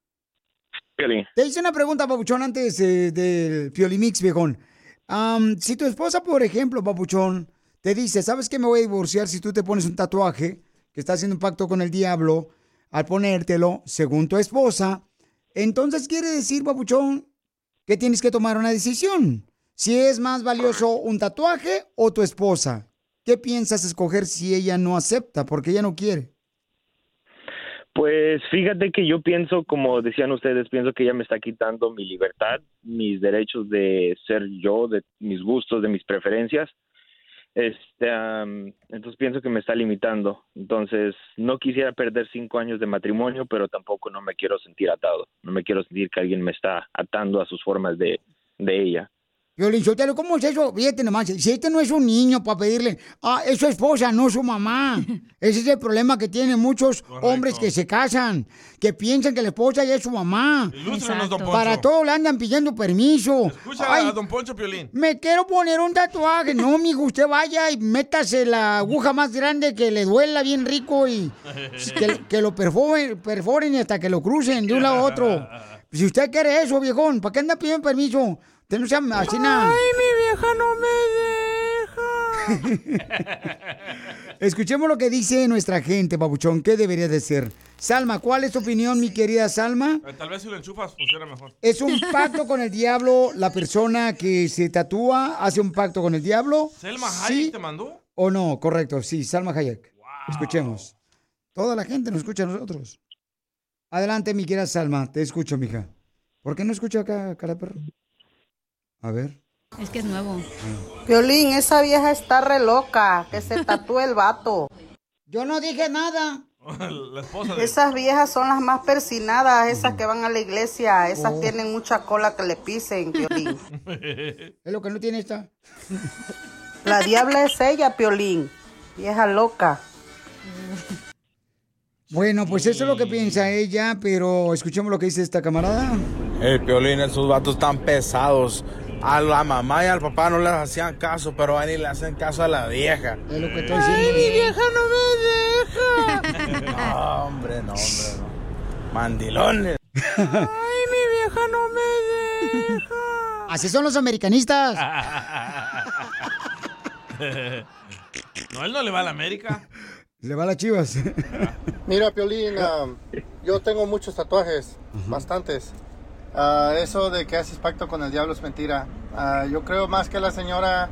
Piolín. Te hice una pregunta, Papuchón, antes eh, del Piolimix, viejón. Si tu esposa, por ejemplo, Papuchón, te dice, ¿sabes qué me voy a divorciar si tú te pones un tatuaje que está haciendo un pacto con el diablo al ponértelo, según tu esposa? Entonces quiere decir, Papuchón, que tienes que tomar una decisión. Si es más valioso un tatuaje o tu esposa. ¿Qué piensas escoger si ella no acepta? Porque ella no quiere. Pues fíjate que yo pienso, como decían ustedes, pienso que ella me está quitando mi libertad, mis derechos de ser yo, de mis gustos, de mis preferencias. Este, am, entonces pienso que me está limitando. Entonces no quisiera perder cinco años de matrimonio, pero tampoco no me quiero sentir atado. No me quiero sentir que alguien me está atando a sus formas de, de ella. Violín Sotelo, ¿cómo es eso? Fíjate nomás, si este no es un niño para pedirle, ah, es su esposa, no su mamá. Ese es el problema que tienen muchos hombres que se casan, que piensan que la esposa ya es su mamá. Ilústranos, don Poncho. Para todo le andan pidiendo permiso. Escucha Ay, a don Poncho Piolín. me quiero poner un tatuaje. No, mijo, usted vaya y métase la aguja más grande que le duela bien rico y que, que lo perforen, perforen y hasta que lo crucen de un lado a otro. Si usted quiere eso, viejón, ¿para qué anda pidiendo permiso? No. Ay, mi vieja no me Escuchemos lo que dice nuestra gente, Papuchón. ¿Qué debería de ser? Salma, ¿cuál es tu opinión, mi querida Salma? Eh, Tal vez si lo enchufas funciona mejor. ¿Es un pacto con el diablo la persona que se tatúa? ¿Hace un pacto con el diablo? ¿Selma ¿Sí Hayek te mandó? ¿O no? Correcto, sí, Salma Hayek. Escuchemos. Toda la gente nos escucha a nosotros. Adelante, mi querida Salma, te escucho, mija. ¿Por qué no escucho acá, cara perro? A ver. Es que es nuevo. Violín, esa vieja está re loca, que se tatúe el vato. Yo no dije nada. La esposa de... Esas viejas son las más persinadas, esas que van a la iglesia, esas Oh. tienen mucha cola que le pisen, Piolín. Es lo que no tiene esta. La diabla es ella, Piolín, vieja loca. Bueno, pues eso es lo que piensa ella, pero escuchemos lo que dice esta camarada. El Piolín, esos vatos tan pesados. A la mamá y al papá no les hacían caso, pero van y le hacen caso a la vieja. Es lo que estoy Ay, diciendo. mi vieja no me deja. No, hombre, no, hombre, no. Mandilones. Ay, mi vieja no me deja. Así son los americanistas. no, él no le va a la América. Le va a las chivas. Mira, Piolín, ah, yo tengo muchos tatuajes, bastantes. Ah, eso de que haces pacto con el diablo es mentira. Ah, yo creo más que la señora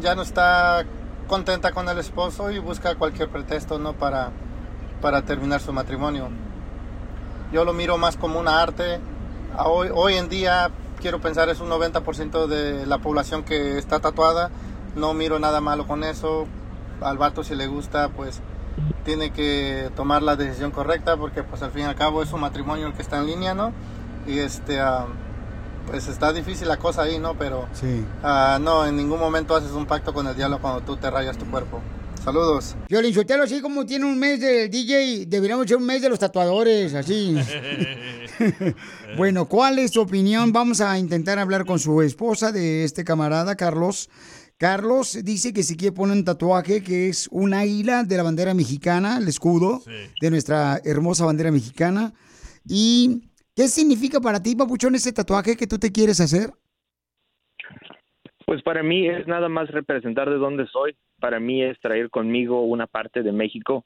ya no está contenta con el esposo y busca cualquier pretexto ¿no? para, para terminar su matrimonio. Yo lo miro más como una arte. Ah, Hoy, hoy en día, quiero pensar, es un 90% de la población que está tatuada. No miro nada malo con eso. Al vato si le gusta, pues tiene que tomar la decisión correcta porque pues al fin y al cabo es un matrimonio el que está en línea, ¿no? Y este, ah, pues está difícil la cosa ahí, ¿no? Pero Sí. ah, no, en ningún momento haces un pacto con el diablo cuando tú te rayas tu cuerpo. Saludos. Violín Sotelo, así como tiene un mes del DJ, deberíamos ser un mes de los tatuadores, así. bueno, ¿cuál es tu opinión? Vamos a intentar hablar con su esposa de este camarada, Carlos. Carlos dice que si quiere poner un tatuaje que es un águila de la bandera mexicana, el escudo de nuestra hermosa bandera mexicana. ¿Y qué significa para ti, papuchón, ese tatuaje que tú te quieres hacer? Pues para mí es nada más representar de dónde soy. Para mí es traer conmigo una parte de México.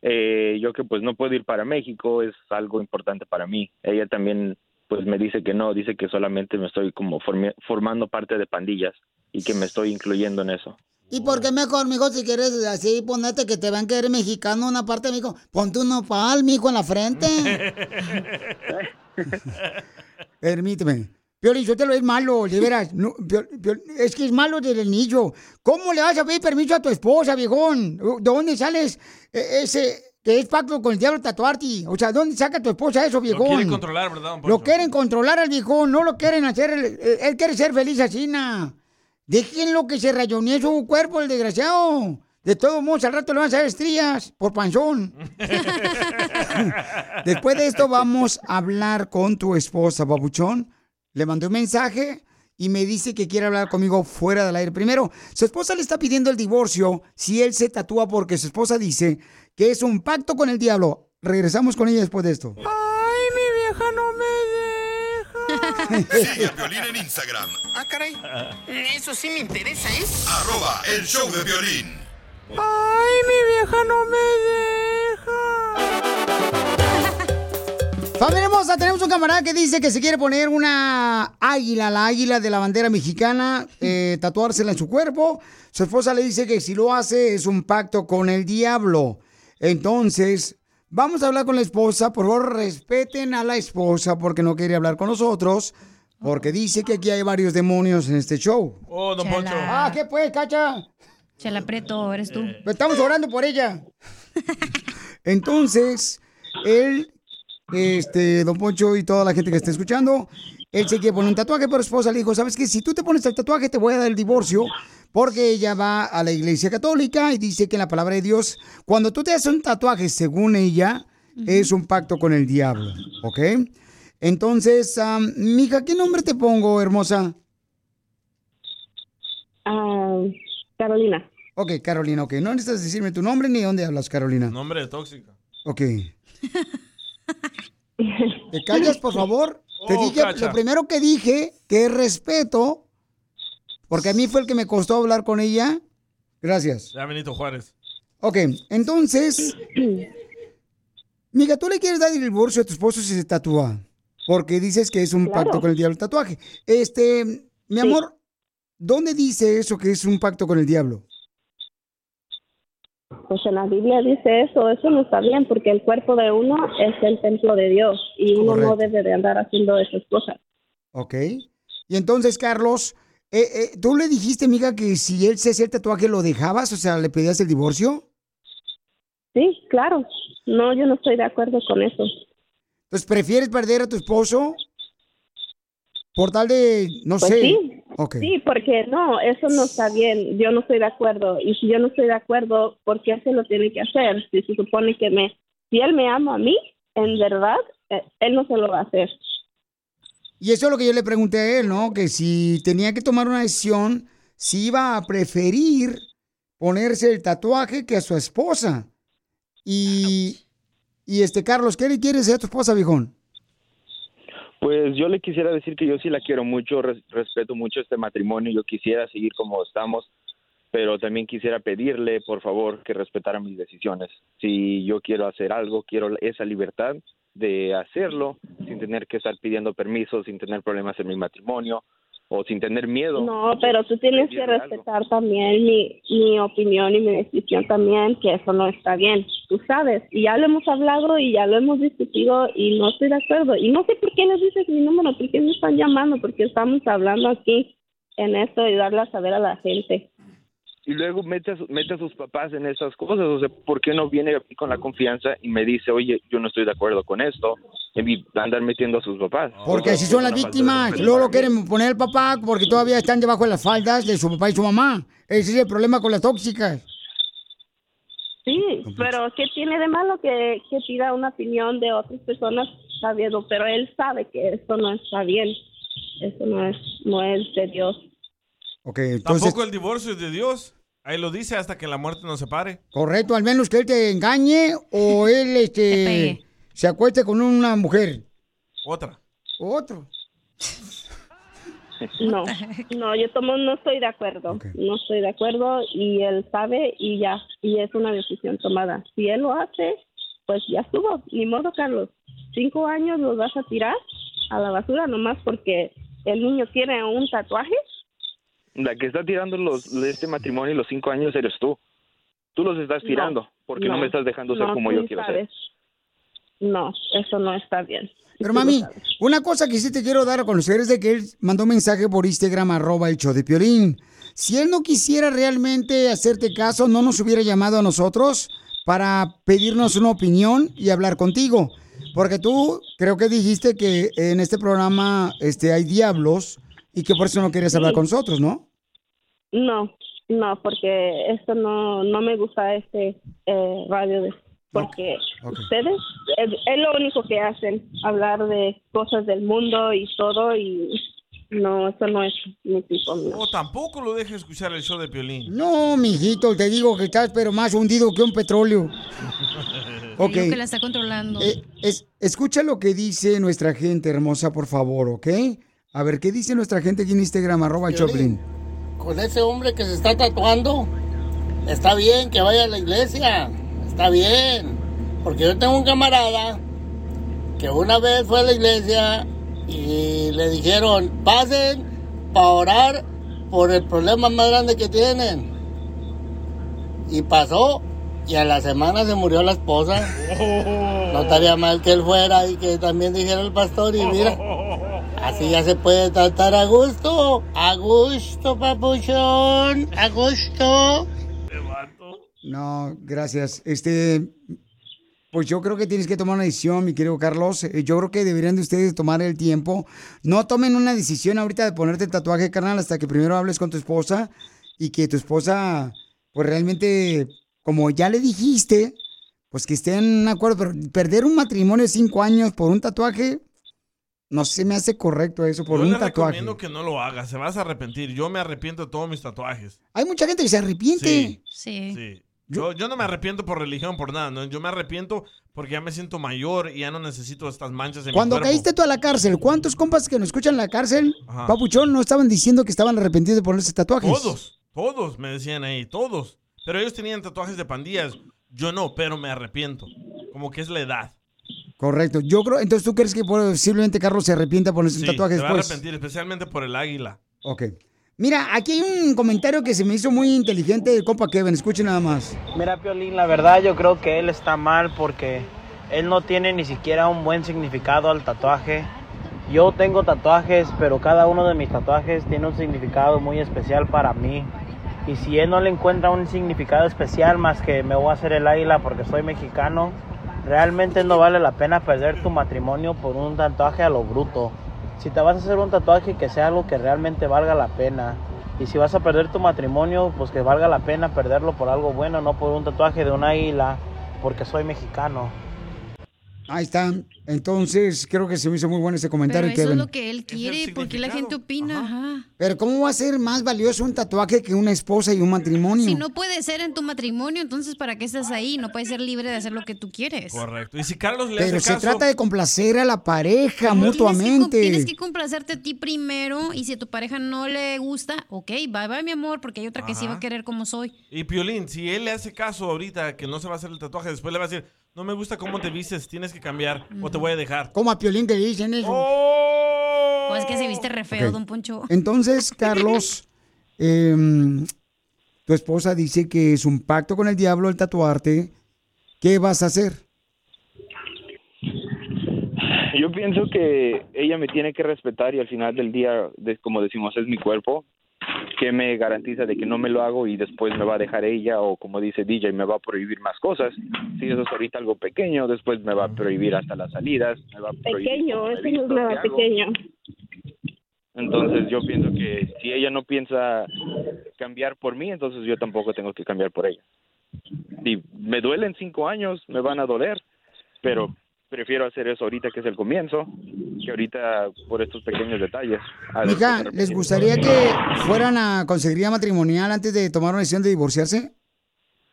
Eh, yo que pues no puedo ir para México es algo importante para mí. Ella también pues me dice que no, dice que solamente me estoy como formando parte de pandillas y que me estoy incluyendo en eso. ¿Y por qué mejor, mijo, si quieres así ponerte que te van a querer mexicano una parte, mijo? Ponte un nopal, mijo, en la frente. Permíteme. Piolín, yo te lo es malo, de veras. No, Piol- Piol- es que es malo desde el niño. ¿Cómo le vas a pedir permiso a tu esposa, viejón? ¿De dónde sales eh, ese que es pacto con el diablo tatuarte? O sea, ¿dónde saca tu esposa eso, Lo viejón? quiere controlar, ¿verdad, don Poncho? Lo quieren controlar al viejón, no lo quieren hacer. Él, él quiere ser feliz así, na. Déjenlo que se rayonee su cuerpo, el desgraciado. De todos modos, al rato le van a hacer estrías por panzón. Después de esto, vamos a hablar con tu esposa, babuchón. Le mandé un mensaje y me dice que quiere hablar conmigo fuera del aire. Primero, su esposa le está pidiendo el divorcio si él se tatúa porque su esposa dice que es un pacto con el diablo. Regresamos con ella después de esto. Ay, mi vieja no me deja. Sigue a Piolín en Instagram, Ah, caray. Eso sí me interesa, ¿eh? arroba el show de violín. Ay, mi vieja no me deja. Familia hermosa, tenemos un camarada que dice que se quiere poner una águila, la águila de la bandera mexicana, eh, tatuársela en su cuerpo. Su esposa le dice que si lo hace es un pacto con el diablo. Entonces, vamos a hablar con la esposa. Por favor, respeten a la esposa porque no quiere hablar con nosotros. Porque dice que aquí hay varios demonios en este show. Oh, don Chela. Poncho. Ah, ¿qué pues, cacha? Chela Preto, eres tú. Estamos orando por ella. Entonces, él, este, don Poncho y toda la gente que está escuchando, él se quiere poner un tatuaje, pero su esposa le dijo, ¿sabes qué? Si tú te pones el tatuaje te voy a dar el divorcio, porque ella va a la iglesia católica y dice que en la palabra de Dios, cuando tú te haces un tatuaje, según ella, es un pacto con el diablo, ¿ok? Entonces, am, mija, ¿qué nombre te pongo, hermosa? Carolina. Ok, Carolina, ok. No necesitas decirme tu nombre ni dónde hablas, Carolina. Nombre de tóxica. Ok. ¿Te callas, por favor? Te Oh, dije, cacha. lo primero que dije, que es respeto, porque a mí fue el que me costó hablar con ella. Gracias. Ya Benito Juárez. Ok, entonces, mija, tú le quieres dar el divorcio a tu esposo si se tatúa, porque dices que es un Claro. pacto con el diablo el tatuaje. Este, mi amor, ¿dónde dice eso que es un pacto con el diablo? Pues en la Biblia dice eso, eso no está bien porque el cuerpo de uno es el templo de Dios y uno no debe de andar haciendo esas cosas. Ok. Y entonces, Carlos, eh, eh, ¿tú le dijiste, amiga, que si él se hacía el tatuaje lo dejabas? O sea, ¿le pedías el divorcio? Sí, claro. No, yo no estoy de acuerdo con eso. Entonces, ¿prefieres perder a tu esposo por tal de, no Pues sé? sí. Sí, porque no, eso no está bien. Yo no estoy de acuerdo. Y si yo no estoy de acuerdo, ¿por qué se lo tiene que hacer? Si se supone que me, si él me ama a mí, en verdad, eh, él no se lo va a hacer. Y eso es lo que yo le pregunté a él, ¿no? Que si tenía que tomar una decisión, si iba a preferir ponerse el tatuaje que a su esposa. Y, y este, Carlos, ¿qué le quieres a tu esposa, viejón? Pues yo le quisiera decir que yo sí la quiero mucho, res- respeto mucho este matrimonio, yo quisiera seguir como estamos, pero también quisiera pedirle, por favor, que respetara mis decisiones. Si yo quiero hacer algo, quiero esa libertad de hacerlo sin tener que estar pidiendo permiso, sin tener problemas en mi matrimonio o sin tener miedo. No, pero tú tienes que algo. respetar también mi, mi opinión y mi decisión también, que eso no está bien, tú sabes. Y ya lo hemos hablado y ya lo hemos discutido y no estoy de acuerdo. Y no sé por qué les dices mi número, por qué me están llamando, porque estamos hablando aquí en esto y darle a saber a la gente. Y luego mete a, su- mete a sus papás en esas cosas. O sea, ¿por qué no viene aquí con la confianza y me dice, oye, yo no estoy de acuerdo con esto? Y andar metiendo a sus papás. Porque O sea, así son las víctimas. Luego lo quieren poner al papá porque todavía están debajo de las faldas de su papá y su mamá. Ese es el problema con las tóxicas. Sí, pero ¿qué tiene de malo que, que pida una opinión de otras personas sabiendo? Pero él sabe que eso no está bien. Eso no es, no es de Dios. Ok, entonces, Tampoco el divorcio es de Dios. Ahí lo dice hasta que la muerte nos separe. correcto, al menos que él te engañe o él este, se acueste con una mujer. Otra. Otro. No, no, yo tomo, no estoy de acuerdo. No estoy de acuerdo y él sabe y ya, y es una decisión tomada. Si él lo hace, pues ya estuvo. Ni modo, Carlos. Cinco años los vas a tirar a la basura nomás porque el niño tiene un tatuaje. La que está tirando los de este matrimonio y los cinco años eres tú. Tú los estás No, tirando porque no, no, me estás dejando ser no, como yo quiero sabes. No, eso no está bien. Pero mami, una cosa que sí te quiero dar a conocer es de que él mandó un mensaje por Instagram, arroba el show de Piolín. Si él no quisiera realmente hacerte caso, no nos hubiera llamado a nosotros para pedirnos una opinión y hablar contigo. Porque tú creo que dijiste que en este programa este, hay diablos y que por eso no querías hablar con nosotros, ¿no? No, no, porque esto no, no me gusta este eh, radio de porque ustedes es, es lo único que hacen, hablar de cosas del mundo y todo y no, eso no es mi tipo. no. O tampoco lo deje escuchar el show de Piolín. No, mijito, te digo que estás pero más hundido que un petróleo. Ok. Que la está controlando. Eh, es- escucha lo que dice nuestra gente hermosa, por favor, ¿ok? A ver, ¿qué dice nuestra gente aquí en Instagram, arroba Choplin? con ese hombre que se está tatuando. Está bien que vaya a la iglesia. Está bien. Porque yo tengo un camarada que una vez fue a la iglesia y le dijeron, pasen para orar por el problema más grande que tienen. Y pasó y a la semana se murió la esposa. No estaría mal que él fuera y que también dijera el pastor y mira. Así ya se puede tratar a gusto. A gusto, papuchón. A gusto. No, gracias. Este, pues yo creo que tienes que tomar una decisión, mi querido Carlos. Eh, Yo creo que deberían de ustedes tomar el tiempo. No tomen una decisión ahorita de ponerte el tatuaje, carnal, hasta que primero hables con tu esposa y que tu esposa, pues realmente, como ya le dijiste, pues que estén en acuerdo. Pero perder un matrimonio de cinco años por un tatuaje, no se me hace correcto eso, por Yo un le tatuaje. recomiendo que no lo hagas, se vas a arrepentir. Yo me arrepiento de todos mis tatuajes. Hay mucha gente que se arrepiente. Sí. Sí. Sí. Yo, yo no me arrepiento por religión, por nada. ¿no? Yo me arrepiento porque ya me siento mayor y ya no necesito estas manchas en Cuando mi cuerpo. caíste tú a la cárcel, ¿cuántos compas que nos escuchan en la cárcel, Ajá. papuchón, no estaban diciendo que estaban arrepentidos de ponerse tatuajes? Todos, todos me decían ahí, todos. Pero ellos tenían tatuajes de pandillas. Yo no, pero me arrepiento. Como que es la edad. Correcto. Yo creo, entonces tú crees que posiblemente Carlos se arrepienta de ponerse Sí, tatuaje se va a arrepentir, especialmente por el águila. Ok. Mira, aquí hay un comentario que se me hizo muy inteligente del compa Kevin. Escuchen nada más. Mira, Piolín, la verdad yo creo que él está mal porque él no tiene ni siquiera un buen significado al tatuaje. Yo tengo tatuajes, pero cada uno de mis tatuajes tiene un significado muy especial para mí. Y si él no le encuentra un significado especial más que me voy a hacer el águila porque soy mexicano, realmente no vale la pena perder tu matrimonio por un tatuaje a lo bruto. Si te vas a hacer un tatuaje que sea algo que realmente valga la pena. Y si vas a perder tu matrimonio, pues que valga la pena perderlo por algo bueno, no por un tatuaje de una águila, porque soy mexicano. Ahí está. Entonces, creo que se me hizo muy bueno ese comentario, Pero eso Kevin. es lo que él quiere, porque la gente opina. Ajá. Pero ¿cómo va a ser más valioso un tatuaje que una esposa y un matrimonio? Si no puede ser en tu matrimonio, entonces ¿para qué estás ahí? No puedes ser libre de hacer lo que tú quieres. Correcto. Y si Carlos le Pero hace se caso... trata de complacer a la pareja Tienes que mutuamente. Tienes que complacerte a ti primero y si a tu pareja no le gusta, ok, bye bye mi amor, porque hay otra que sí va a querer como soy. Y Piolín, si él le hace caso ahorita que no se va a hacer el tatuaje, después le va a decir, no me gusta cómo te vistes, tienes que cambiar o te voy a dejar. Como a Piolín que le dicen eso. Pues que se viste re feo, don Poncho. Entonces, Carlos, em, tu esposa dice que es un pacto con el diablo el tatuarte. ¿Qué vas a hacer? Yo pienso que ella me tiene que respetar y al final del día, como decimos, es mi cuerpo. Que me garantiza de que no me lo hago y después me va a dejar ella o como dice DJ me va a prohibir más cosas? Si eso es ahorita algo pequeño, después me va a prohibir hasta las salidas, me va a prohibir Pequeño, eso no es nada qué pequeño. Entonces yo pienso que si ella no piensa cambiar por mí, entonces yo tampoco tengo que cambiar por ella. Si me duelen cinco años, me van a doler, pero prefiero hacer eso ahorita que es el comienzo, que ahorita por estos pequeños detalles. Mija, ¿les gustaría que fueran a conseguiría matrimonial antes de tomar una decisión de divorciarse?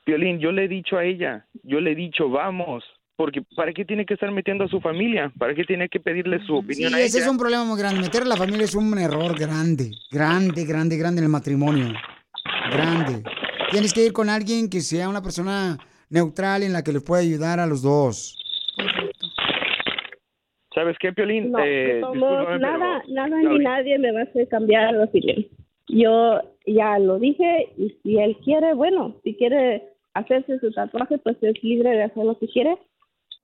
Violín, yo le he dicho a ella, yo le he dicho, vamos, porque ¿para qué tiene que estar metiendo a su familia? ¿Para qué tiene que pedirle su Sí, opinión a ese ella? es un problema muy grande. Meter a la familia es un error grande, grande, grande, grande en el matrimonio. Grande. Tienes que ir con alguien que sea una persona neutral en la que les pueda ayudar a los dos. ¿Sabes qué, Piolín? No, Eh, pero- nada, nada ni nadie me va a hacer cambiar de opinión. Yo ya lo dije y si él quiere, bueno, si quiere hacerse su tatuaje, pues es libre de hacer lo que quiere.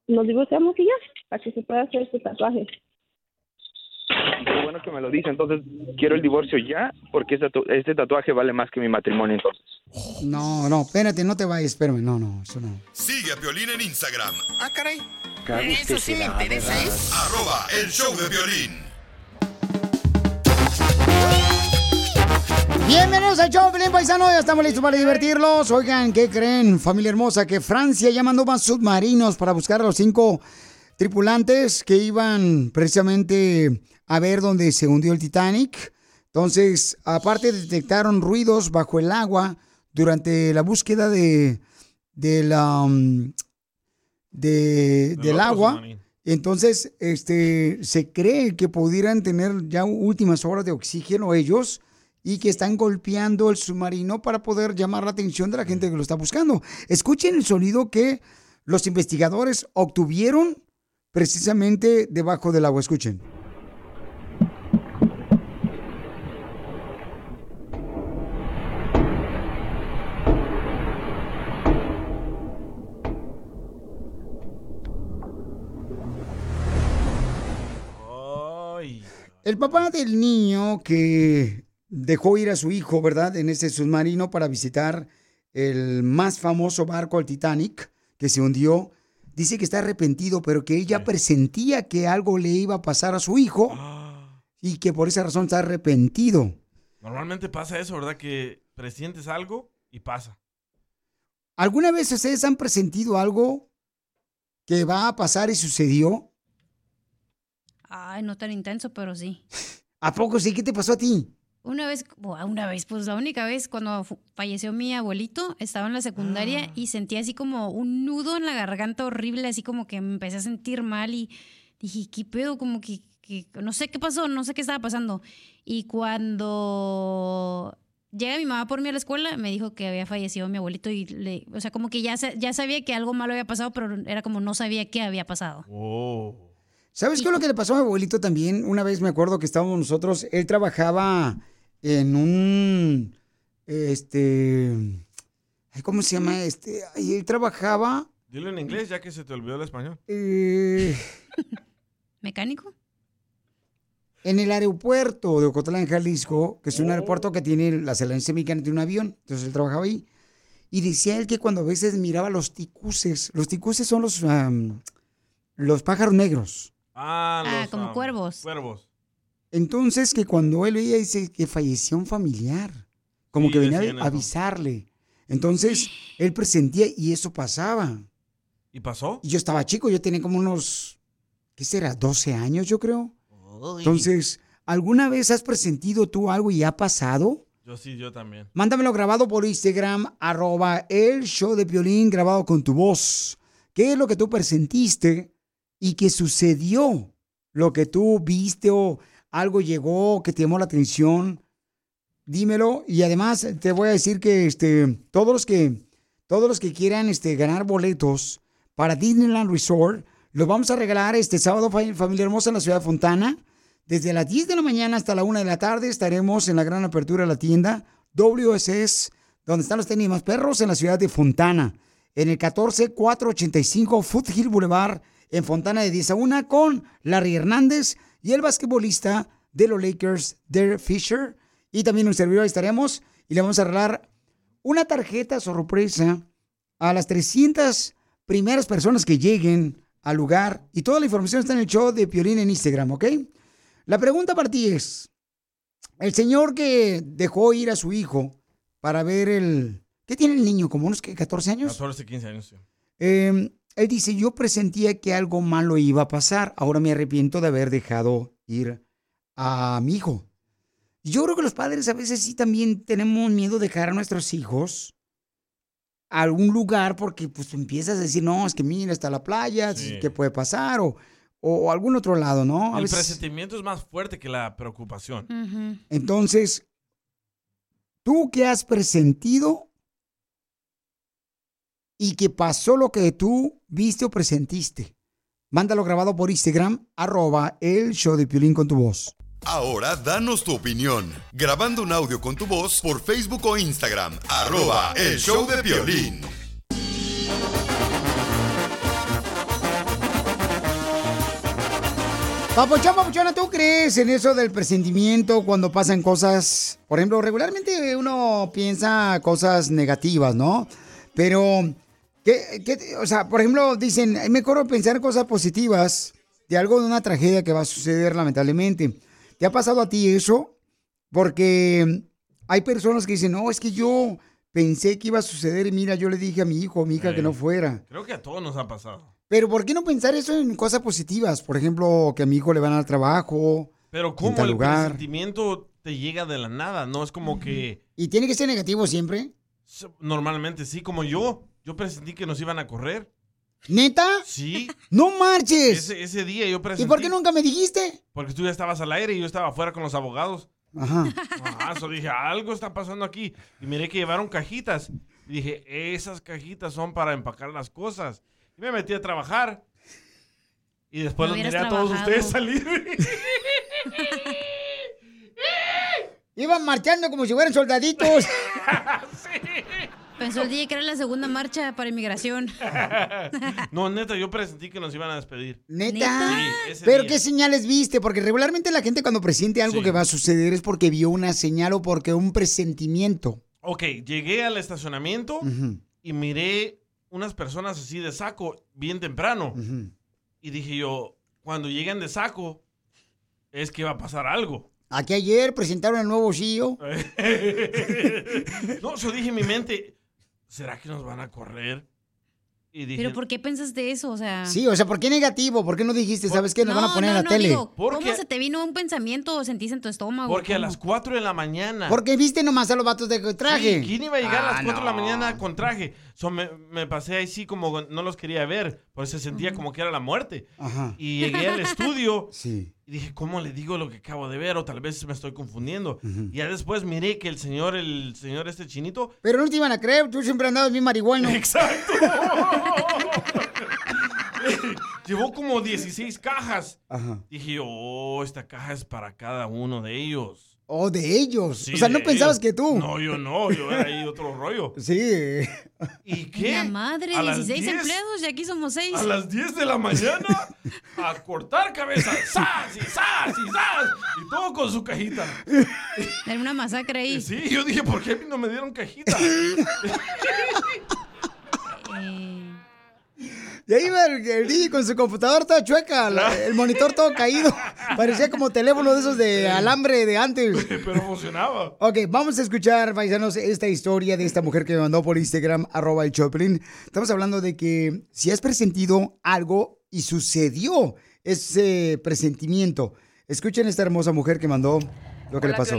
Nos divorciamos y ya, para que se pueda hacer su tatuaje. Qué bueno que me lo dice, entonces quiero el divorcio ya, porque este, tatu- este tatuaje vale más que mi matrimonio entonces. No, no, espérate, no te vayas, espérame. No, no, eso no. Sigue a Piolín en Instagram. Ah, caray. Eso sí me interesa, ¿eh? Arroba el show de violín. Bienvenidos al show, Pelín Paisano. Ya estamos listos para divertirlos. Oigan, ¿qué creen, familia hermosa? Que Francia ya mandó más submarinos para buscar a los cinco tripulantes que iban precisamente a ver dónde se hundió el Titanic. Entonces, aparte detectaron ruidos bajo el agua durante la búsqueda de, de la, um, de- del agua. Entonces, este, se cree que pudieran tener ya últimas horas de oxígeno ellos y que están golpeando el submarino para poder llamar la atención de la gente que lo está buscando. Escuchen el sonido que los investigadores obtuvieron precisamente debajo del agua. Escuchen. El papá del niño que dejó ir a su hijo, ¿verdad? En ese submarino para visitar el más famoso barco, el Titanic, que se hundió, dice que está arrepentido, pero que ella presentía que algo le iba a pasar a su hijo y que por esa razón está arrepentido. Normalmente pasa eso, ¿verdad? Que presientes algo y pasa. ¿Alguna vez ustedes han presentido algo que va a pasar y sucedió? Ay, no tan intenso, pero sí. ¿A poco sí? ¿Qué te pasó a ti? Una vez, una vez, pues la única vez cuando falleció mi abuelito, estaba en la secundaria y sentí así como un nudo en la garganta horrible, así como que me empecé a sentir mal y dije, ¿qué pedo? Como que, que no sé qué pasó, no sé qué estaba pasando. Y cuando llega mi mamá por mí a la escuela, me dijo que había fallecido mi abuelito y le, o sea, como que ya, ya sabía que algo malo había pasado, pero era como no sabía qué había pasado. ¿Sabes qué es lo que le pasó a mi abuelito también? Una vez me acuerdo que estábamos nosotros, él trabajaba en un, este, ¿cómo se llama? Este, ay, él trabajaba, Dilo en inglés ya que se te olvidó el español. eh, ¿Mecánico? en el aeropuerto de Ocotlán, Jalisco, que es un aeropuerto que tiene la Excelencia Mexicana de un avión. Entonces él trabajaba ahí. Y decía él que cuando a veces miraba los ticuces, los ticuces son los, los pájaros negros. Ah, Ah, los, como cuervos. Cuervos. Entonces que cuando él veía, dice que falleció un familiar. Como Sí, que venía a avisarle. Entonces él presentía y eso pasaba. ¿Y pasó? Y yo estaba chico, yo tenía como unos, ¿qué será? 12 años, yo creo. Entonces, ¿alguna vez has presentido tú algo y ha pasado? Yo sí, yo también. Mándamelo grabado por Instagram, arroba el show de violín grabado con tu voz. ¿Qué es lo que tú presentiste y que sucedió? Lo que tú viste o algo llegó que te llamó la atención. Dímelo. Y además te voy a decir que este, todos los que, todos los que quieran este, ganar boletos para Disneyland Resort, los vamos a regalar este sábado, fa- familia hermosa, en la ciudad de Fontana. Desde las 10 de la mañana hasta la 1 de la tarde estaremos en la gran apertura de la tienda WSS, donde están los tenis más perros en la ciudad de Fontana. En el 14485 Foothill Boulevard, en Fontana de 10 a 1, con Larry Hernández y el basquetbolista de los Lakers, Derek Fisher. Y también un servidor estaremos y le vamos a regalar una tarjeta sorpresa a las 300 primeras personas que lleguen al lugar. Y toda la información está en el show de Piolín en Instagram, ¿ok? La pregunta para ti es, el señor que dejó ir a su hijo para ver el... ¿Qué tiene el niño? ¿Como unos ¿qué, 14 años? 14, 15 años. sí. Eh, él dice, yo presentía que algo malo iba a pasar. Ahora me arrepiento de haber dejado ir a mi hijo. Y Yo creo que los padres a veces sí también tenemos miedo de dejar a nuestros hijos a algún lugar porque pues empiezas a decir, no, es que mira, está la playa, Sí. ¿qué puede pasar? O, o algún otro lado, ¿no? A El veces- presentimiento es más fuerte que la preocupación. entonces, ¿tú qué has presentido y que pasó lo que tú viste o presentiste? Mándalo grabado por Instagram, arroba el show de Piolín con tu voz. Ahora danos tu opinión, grabando un audio con tu voz por Facebook o Instagram, arroba el show de violín. Papuchón, papuchona, ¿tú crees en eso del presentimiento cuando pasan cosas? Por ejemplo, regularmente uno piensa cosas negativas, ¿no? Pero, ¿qué, qué- o sea, por ejemplo, dicen, es mejor pensar cosas positivas de algo de una tragedia que va a suceder lamentablemente. ¿Te ha pasado a ti eso? Porque hay personas que dicen, no, es que yo pensé que iba a suceder y mira, yo le dije a mi hijo o mi hija que no fuera. Creo que a todos nos ha pasado. Pero ¿por qué no pensar eso en cosas positivas? Por ejemplo, que a mi hijo le van al trabajo. Pero ¿cómo el lugar. presentimiento te llega de la nada? No es como que... ¿Y tiene que ser negativo siempre? Normalmente sí, como yo. Yo presentí que nos iban a correr. ¿Neta? Sí. ¡No marches! Ese, ese día yo presentí. ¿Y por qué nunca me dijiste? Porque tú ya estabas al aire y yo estaba afuera con los abogados. Ajá. Ah, eso dije, algo está pasando aquí. Y miré que llevaron cajitas. Y dije, esas cajitas son para empacar las cosas. Y me metí a trabajar. Y después los miré a todos ustedes salir. Iban marchando como si fueran soldaditos. Pensó el día que era la segunda marcha para inmigración. no, neta, yo presentí que nos iban a despedir. ¿Neta? Sí, ¿Pero día. qué señales viste? Porque regularmente la gente cuando presiente algo Sí. que va a suceder es porque vio una señal o porque un presentimiento. Ok, llegué al estacionamiento y miré unas personas así de saco bien temprano. Y dije yo, cuando lleguen de saco, es que va a pasar algo. Aquí ayer presentaron el nuevo CEO. no, yo dije en mi mente, ¿será que nos van a correr? Y dije, ¿Pero por qué pensaste eso? O sea... Sí, o sea, ¿por qué negativo? ¿Por qué no dijiste, sabes qué? Nos van a poner en la tele. digo, ¿Por ¿cómo qué? se te vino un pensamiento o sentís en tu estómago? porque a ¿Cómo? las 4 de la mañana. Porque viste nomás a los vatos de traje. Sí, ¿Quién iba a llegar a Ah, las 4 de la no. mañana con traje? So, me, me pasé ahí sí como no los quería ver, pues se sentía como que era la muerte. Ajá. Y llegué al estudio Sí. y dije, ¿cómo le digo lo que acabo de ver? O tal vez me estoy confundiendo. Y ya después miré que el señor, el señor este chinito, Pero no te iban a creer, tú siempre andabas bien marihuano. Exacto. llevó como 16 cajas. Ajá. Dije oh, esta caja es para cada uno de ellos. Oh, de ellos. Sí, o sea, no pensabas ellos. que tú. No, yo no, yo era ahí otro rollo. Sí. ¿Y qué? La madre, A las 16 10, empleados y aquí somos 6. A las 10 de la mañana a cortar cabeza. ¡Sas! Y ¡Sas! Y ¡Sas! Y todo con su cajita. Era una masacre ahí. Sí, yo dije, ¿por qué a mí no me dieron cajita? Y ahí iba el, el DJ con su computadora toda chueca, la- el monitor todo caído. Parecía como teléfono de esos de alambre de antes. Pero funcionaba. Ok, vamos a escuchar, paisanos, esta historia de esta mujer que me mandó por Instagram, arroba el Choplin. Estamos hablando de que si has presentido algo y sucedió ese presentimiento. Escuchen esta hermosa mujer que mandó lo que le pasó.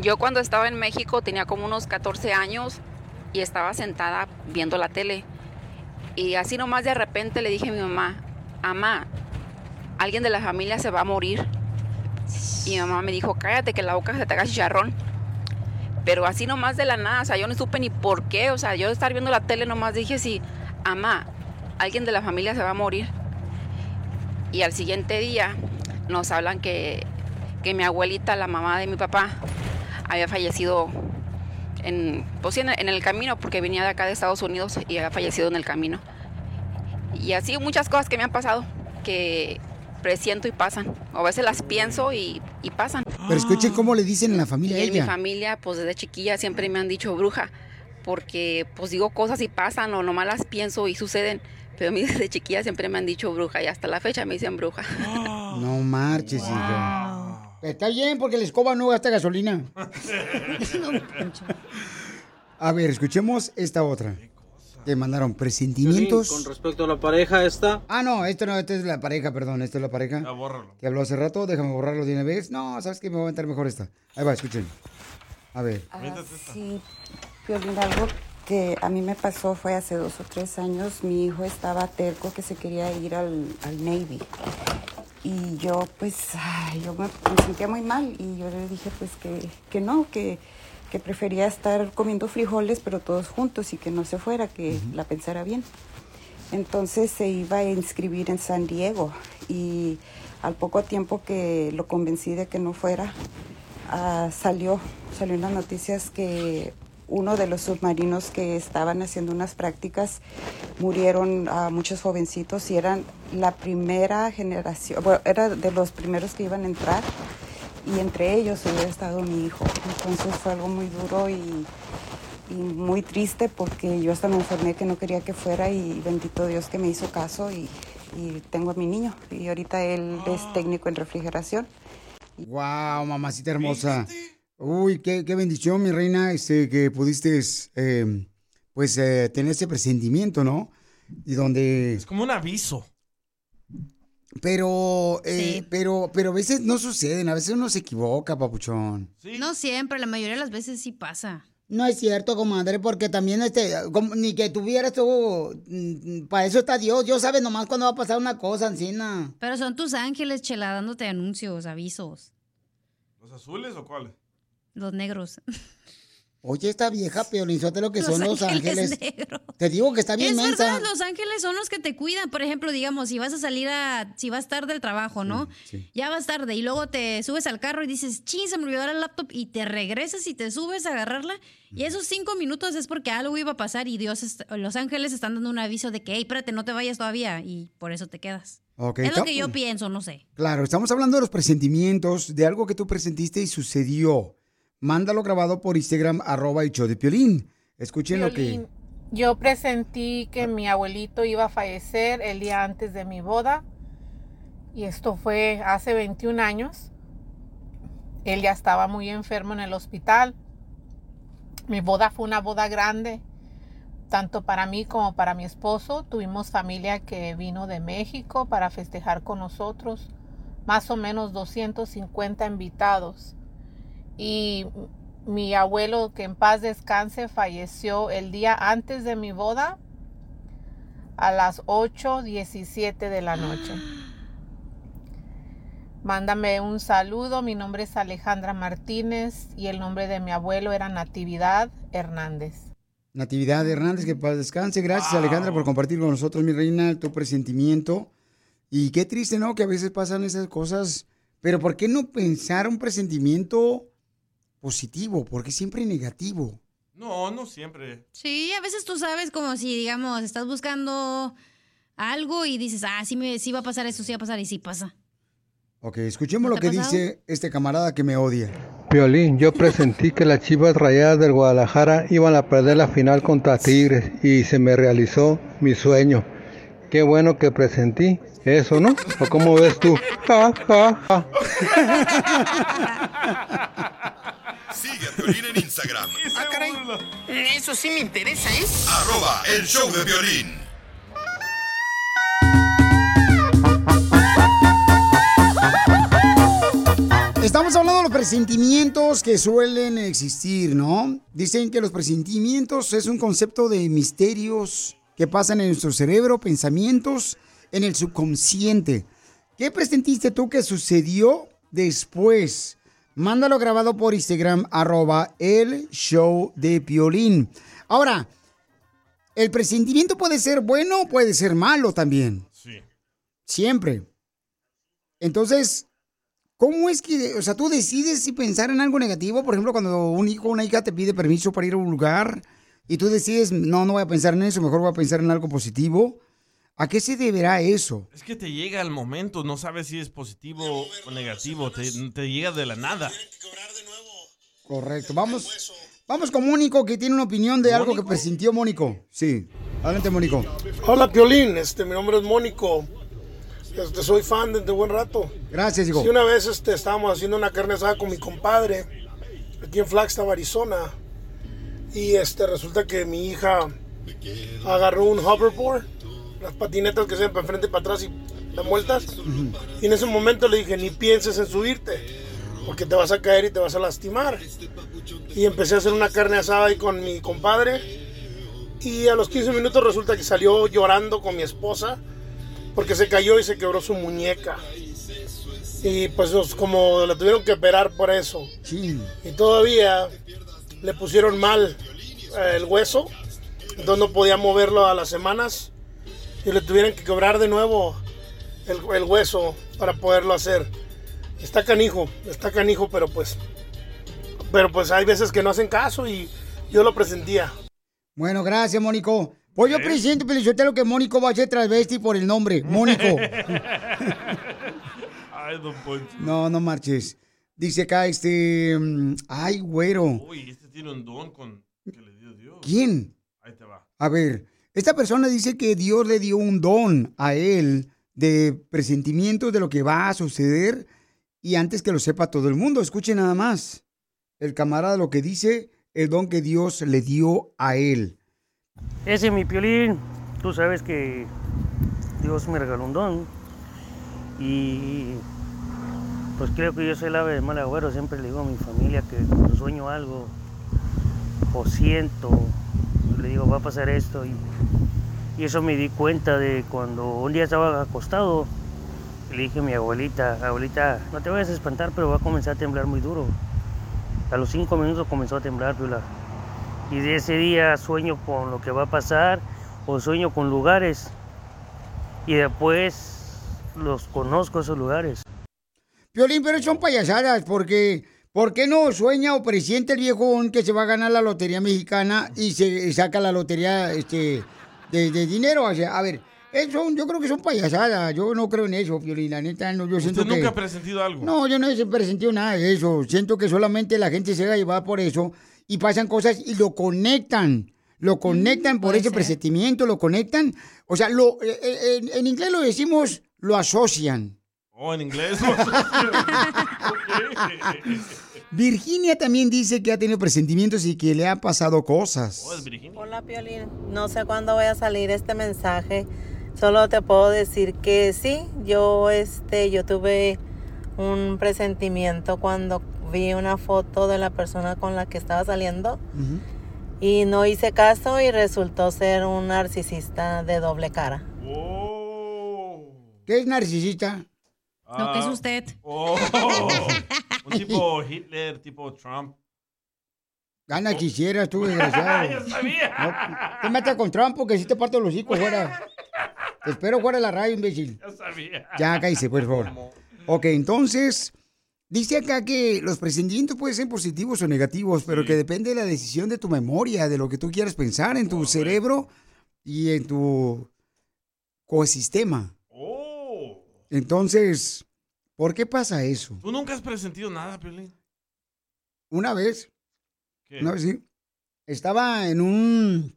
Yo cuando estaba en México tenía como unos 14 años y estaba sentada viendo la tele. Y así nomás de repente le dije a mi mamá, mamá, alguien de la familia se va a morir. Y mi mamá me dijo, cállate que la boca se te haga chicharrón. Pero así nomás de la nada, o sea, yo no supe ni por qué. O sea, yo de estar viendo la tele nomás dije, sí, mamá, alguien de la familia se va a morir. Y al siguiente día nos hablan que, que mi abuelita, la mamá de mi papá, había fallecido en, pues, sí, en, el- en el camino, porque venía de acá de Estados Unidos y había fallecido en el camino. Y así muchas cosas que me han pasado, que presiento y pasan. O a veces las pienso y, y pasan. Pero escuchen cómo le dicen en la familia a Y en mi ella. familia, pues desde chiquilla siempre me han dicho bruja, porque pues digo cosas y pasan o nomás las pienso y suceden. Pero a mí desde chiquilla siempre me han dicho bruja y hasta la fecha me dicen bruja. No marches, hija. Está bien porque la escoba no gasta gasolina. A ver, escuchemos esta otra. Que mandaron presentimientos. Con respecto a la pareja esta, Ah, no, esto no, esta es la pareja, perdón, esta es la pareja. Ah, bórralo. Que habló hace rato, déjame borrarlo de una vez. No, ¿sabes qué? Me voy a aventar mejor esta. Ahí va, escuchen. A ver. Ah, sí, Piolín, algo que a mí me pasó fue hace dos o tres años. Mi hijo estaba terco que se quería ir al, al Navy. Y yo, pues, ay, yo me, me sentía muy mal. Y yo le dije, pues, que, que no, que, que prefería estar comiendo frijoles, pero todos juntos y que no se fuera, que la pensara bien. Entonces se iba a inscribir en San Diego. Y al poco tiempo que lo convencí de que no fuera, ah, salió, salió en las noticias que uno de los submarinos que estaban haciendo unas prácticas murieron a muchos jovencitos y eran la primera generación, bueno, era de los primeros que iban a entrar y entre ellos hubiera estado mi hijo. Entonces fue algo muy duro y, y muy triste porque yo hasta me enfermé que no quería que fuera y bendito Dios que me hizo caso y, y tengo a mi niño y ahorita él es técnico en refrigeración. Wow, mamacita hermosa. Uy, qué, qué bendición, mi reina, este, que pudiste, eh, pues, eh, tener ese presentimiento, ¿no? Y donde... Es como un aviso. Pero, eh, pero, pero a veces no suceden, a veces uno se equivoca, papuchón. No siempre, la mayoría de las veces sí pasa. No es cierto, comadre, porque también este, como- ni que tuvieras tú, mm, para eso está Dios, Dios sabe nomás cuándo va a pasar una cosa, encina. Pero son tus ángeles, chela, dándote anuncios, avisos. ¿Los azules o cuáles? Los negros. Oye, esta vieja peolinzote lo que Los son los ángeles negros. Te digo que está bien es mensa. verdad, los ángeles son los que te cuidan. Por ejemplo, digamos, si vas a salir a. Si vas tarde del trabajo, ¿no? Ya vas tarde y luego te subes al carro y dices, ching, se me olvidó el laptop y te regresas y te subes a agarrarla. Y esos cinco minutos es porque algo iba a pasar y Dios, los ángeles están dando un aviso de que, hey, espérate, no te vayas todavía. Y por eso te quedas. Es lo que yo pienso, no sé. Claro, estamos hablando de los presentimientos, de algo que tú presentiste y sucedió. Mándalo grabado por Instagram, arroba el show de Piolín. Escuchen lo que... Yo presentí que mi abuelito iba a fallecer el día antes de mi boda. Y esto fue hace 21 años. Él ya estaba muy enfermo en el hospital. Mi boda fue una boda grande, tanto para mí como para mi esposo. Tuvimos familia que vino de México para festejar con nosotros. Más o menos 250 invitados. Y mi abuelo, que en paz descanse, falleció el día antes de mi boda a las 8.17 de la noche. Mándame un saludo, mi nombre es Alejandra Martínez y el nombre de mi abuelo era Natividad Hernández. Natividad Hernández, que para descanse. Gracias, Alejandra, por compartir con nosotros, mi reina, tu presentimiento. Y qué triste, ¿no? Que a veces pasan esas cosas. Pero ¿por qué no pensar un presentimiento positivo? ¿Por qué siempre negativo? No, no siempre. Sí, a veces tú sabes como si, digamos, estás buscando algo y dices, ah, sí, me, sí va a pasar esto, sí va a pasar y sí pasa. Ok, escuchemos ¿No lo que pasado? dice este camarada que me odia. Piolín, yo presentí que las Chivas Rayadas del Guadalajara iban a perder la final contra Tigres y se me realizó mi sueño. Qué bueno que presentí eso, ¿no? ¿O cómo ves tú? Ja, ja, ja. Sigue a Piolín en Instagram. Ah, caray. Eso sí me interesa, ¿eh? Arroba el show de violín. Estamos hablando de los presentimientos que suelen existir, ¿no? Dicen que los presentimientos es un concepto de misterios que pasan en nuestro cerebro, pensamientos en el subconsciente. ¿Qué presentiste tú que sucedió después? Mándalo grabado por Instagram, arroba el show de Piolín. Ahora, el presentimiento puede ser bueno o puede ser malo también. Sí. Siempre. Entonces, ¿cómo es que, o sea, tú decides si pensar en algo negativo? Por ejemplo, cuando un hijo o una hija te pide permiso para ir a un lugar y tú decides, no, no voy a pensar en eso, mejor voy a pensar en algo positivo. ¿A qué se deberá eso? Es que te llega al momento, no sabes si es positivo o negativo, te, te llega de la nada. Correcto. Vamos, vamos con Mónico, que tiene una opinión de algo que presintió Mónico. Sí. Adelante, Mónico. Hola, Piolín. Este, mi nombre es Mónico. Este, soy fan desde buen rato. Gracias, hijo. Sí, una vez este, estábamos haciendo una carne asada con mi compadre aquí en Flagstaff, Arizona. Y este, resulta que mi hija agarró un hoverboard, las patinetas que se ven para enfrente y para atrás y dan vueltas. Y en ese momento le dije, ni pienses en subirte, porque te vas a caer y te vas a lastimar. Y empecé a hacer una carne asada ahí con mi compadre. Y a los 15 minutos resulta que salió llorando con mi esposa porque se cayó y se quebró su muñeca. Y pues como la tuvieron que operar por eso. Y todavía le pusieron mal eh, el hueso, entonces no podía moverlo a las semanas. Y le tuvieron que quebrar de nuevo el, el hueso para poderlo hacer. Está canijo, está canijo, pero pues... Pero pues hay veces que no hacen caso y yo lo presentía. Bueno, gracias, Mónico. Pues yo presiento, Pelizotelo, que Mónico va a ser transvesti por el nombre. Mónico. Ay, don Poncho. No, no marches. Dice acá, este... mm, Ay, güero. Uy, este tiene un don con... que le dio Dios. ¿Quién? Ahí te va. A ver, esta persona dice que Dios le dio un don a él de presentimientos de lo que va a suceder y antes que lo sepa todo el mundo. Escuche nada más. El camarada lo que dice, el don que Dios le dio a él. Ese es mi piolín. Tú sabes que Dios me regaló un don. Y pues creo que yo soy el ave de mal agüero. Siempre le digo a mi familia que cuando sueño algo o siento, le digo va a pasar esto. Y, y eso me di cuenta de cuando un día estaba acostado. Le dije a mi abuelita, abuelita, no te vayas a espantar, pero va a comenzar a temblar muy duro. A los cinco minutos comenzó a temblar, Piola. Y de ese día sueño con lo que va a pasar o sueño con lugares. Y después los conozco esos lugares. Piolín, pero son payasadas, porque ¿por qué no sueña o presiente el viejón que se va a ganar la lotería mexicana y se saca la lotería este, de, de dinero? O sea, a ver, eso, yo creo que son payasadas. Yo no creo en eso, Piolín. La neta, no, yo ¿Usted siento nunca que... ha presentido algo? No, yo no he presentido nada de eso. Siento que solamente la gente se va a llevar por eso y pasan cosas y lo conectan. Lo conectan por ese ser. presentimiento, lo conectan. O sea, lo, eh, eh, en, en inglés lo decimos, lo asocian. Oh, en inglés. Virginia también dice que ha tenido presentimientos y que le han pasado cosas. Hola Piolín, no sé cuándo voy a salir este mensaje, solo te puedo decir que sí, yo este yo tuve un presentimiento cuando vi una foto de la persona con la que estaba saliendo y no hice caso y resultó ser un narcisista de doble cara. ¿Qué es narcisista? Lo que es usted. Oh, un tipo Hitler, tipo Trump. Gana quisieras tú, desgraciado. Ya sabía. No, te metas con Trump porque si te parto los hijos fuera. Te espero fuera de la radio, imbécil. Ya sabía. Ya, cállese, por favor. Ok, entonces, dice acá que los presentimientos pueden ser positivos o negativos, pero que depende de la decisión de tu memoria, de lo que tú quieras pensar en tu cerebro y en tu ecosistema. Oh. Entonces, ¿por qué pasa eso? ¿Tú nunca has presentido nada, Piolín? Una vez, ¿Qué? una vez sí, estaba en un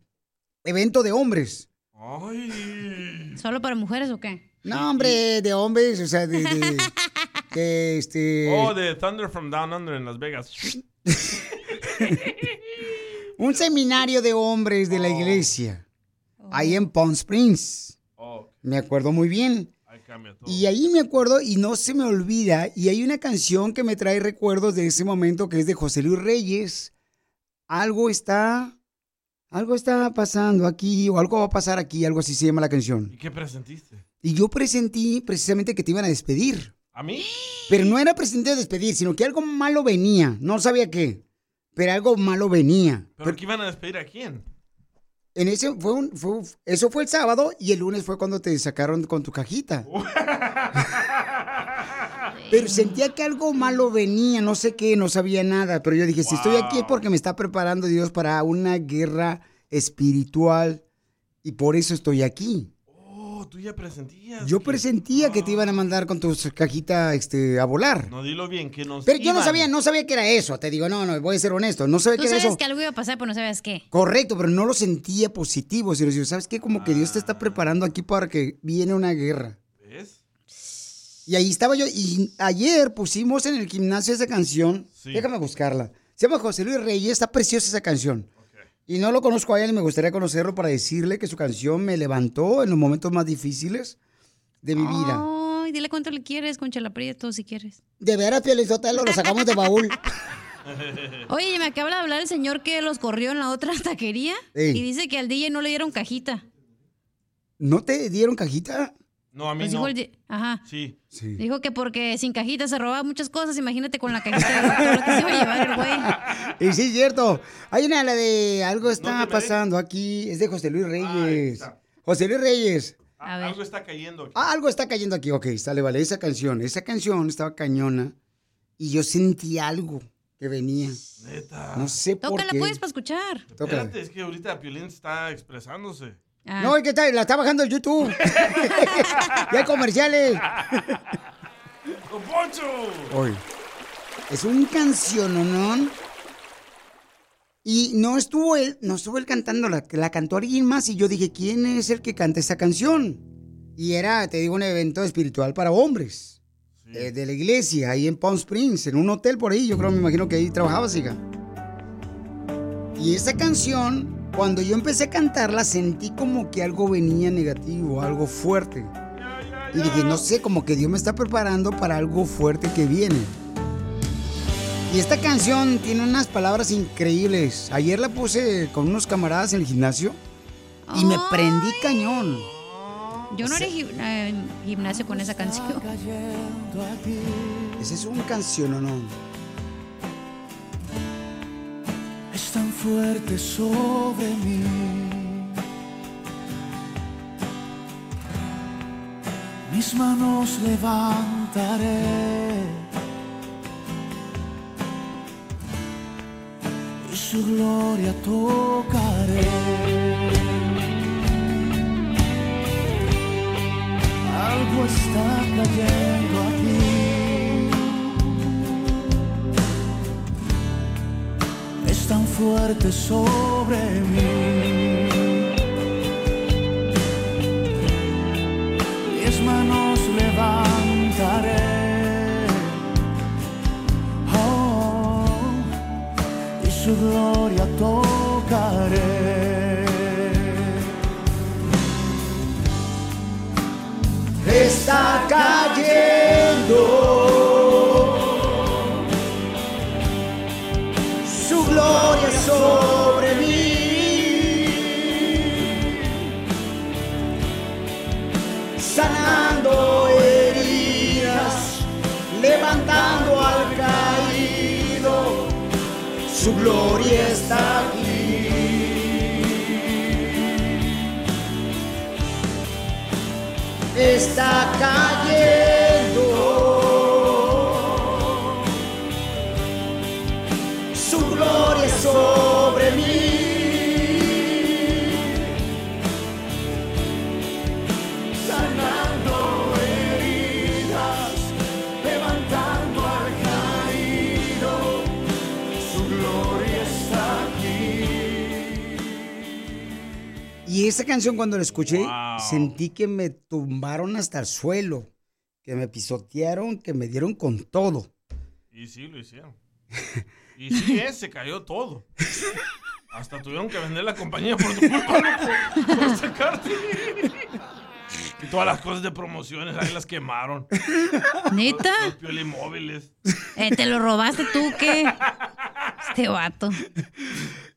evento de hombres. Ay. ¿Solo para mujeres o qué? No, hombre, de hombres, o sea, de, de- de, este... Oh, de Thunder from Down Under en Las Vegas. Un seminario de hombres de la iglesia. Ahí en Palm Springs. Oh, Me acuerdo muy bien. Ahí cambia todo. Y ahí me acuerdo y no se me olvida. Y hay una canción que me trae recuerdos de ese momento que es de José Luis Reyes. Algo está. Algo está pasando aquí, o algo va a pasar aquí, algo así se llama la canción. ¿Y qué presentiste? Y yo presentí precisamente que te iban a despedir. ¿A mí? Pero no era presente de despedir, sino que algo malo venía. No sabía qué. Pero algo malo venía. ¿Pero qué iban a despedir a quién? En ese fue un, fue- eso fue el sábado y el lunes fue cuando te sacaron con tu cajita. Pero sentía que algo malo venía, no sé qué, no sabía nada. Pero yo dije, si estoy aquí es porque me está preparando Dios para una guerra espiritual y por eso estoy aquí. Oh, tú ya presentías. Yo presentía que te iban a mandar con tu cajita este, a volar. No, dilo bien, que nos Pero yo no sabía, no sabía que era eso. Te digo, no, no, voy a ser honesto. No sabía que era sabes eso. que algo iba a pasar, pero no sabes qué. Correcto, pero no lo sentía positivo. Sino, ¿sabes qué? Como que Dios te está preparando aquí para que viene una guerra. ¿Ves? Y ahí estaba yo. Y ayer pusimos en el gimnasio esa canción. Sí. Déjame buscarla. Se llama José Luis Reyes. Está preciosa esa canción. Y no lo conozco a él y me gustaría conocerlo para decirle que su canción me levantó en los momentos más difíciles de mi vida. Ay, dile cuánto le quieres con Prieto, si quieres. De veras, Pielizotelo, lo sacamos de baúl. Oye, me acaba de hablar el señor que los corrió en la otra taquería y dice que al DJ no le dieron cajita. ¿No te dieron cajita? No, a mí Pues no. dijo el Ajá. Sí. Dijo que porque sin cajita se robaba muchas cosas, imagínate con la cajita de todo lo que se iba a llevar el güey. Y sí, es cierto. Hay una, la de algo está pasando aquí. Es de José Luis Reyes. José Luis Reyes. Ah, Algo está cayendo aquí. Ah, algo está cayendo aquí. Ok, sale, vale. Esa canción. Esa canción estaba cañona. Y yo sentí algo que venía. Neta. No sé por Tócala qué. pues para escuchar. Tócala. Espérate, es que ahorita Piolín está expresándose. Ah. No, es que está- la está bajando el YouTube. ya hay comerciales. Hoy. Es un canciononón. Y no estuvo él, no estuvo él cantando, la, la cantó alguien más. Y yo dije, ¿quién es el que canta esta canción? Y era, te digo, un evento espiritual para hombres. eh, de la iglesia, ahí en Palm Springs, en un hotel por ahí. Yo creo, me imagino que ahí trabajabas, hija. Y esa canción, cuando yo empecé a cantarla, sentí como que algo venía negativo, algo fuerte. Y dije, no sé, como que Dios me está preparando para algo fuerte que viene. Y esta canción tiene unas palabras increíbles. Ayer la puse con unos camaradas en el gimnasio y me prendí cañón. Yo no haré eh, gimnasio con esa canción. Ese es un canción o no. Es tan fuerte sobre mí. Mis manos levantaré y su gloria tocaré. Algo está cayendo fuerte sobre mí. Mis manos levantaré, oh, y su gloria tocaré. Está cayendo su gloria está aquí. Está cayendo. Su gloria mí. Y esa canción cuando la escuché, sentí que me tumbaron hasta el suelo, que me pisotearon, que me dieron con todo. Y sí, lo hicieron. Y sí, eh, se cayó todo. Hasta tuvieron que vender la compañía por tu culpa, loco, por sacarte. Y todas las cosas de promociones, ahí las quemaron. ¿Neta? Los, los piolimóviles. Eh, ¿Te lo robaste tú qué? Este vato.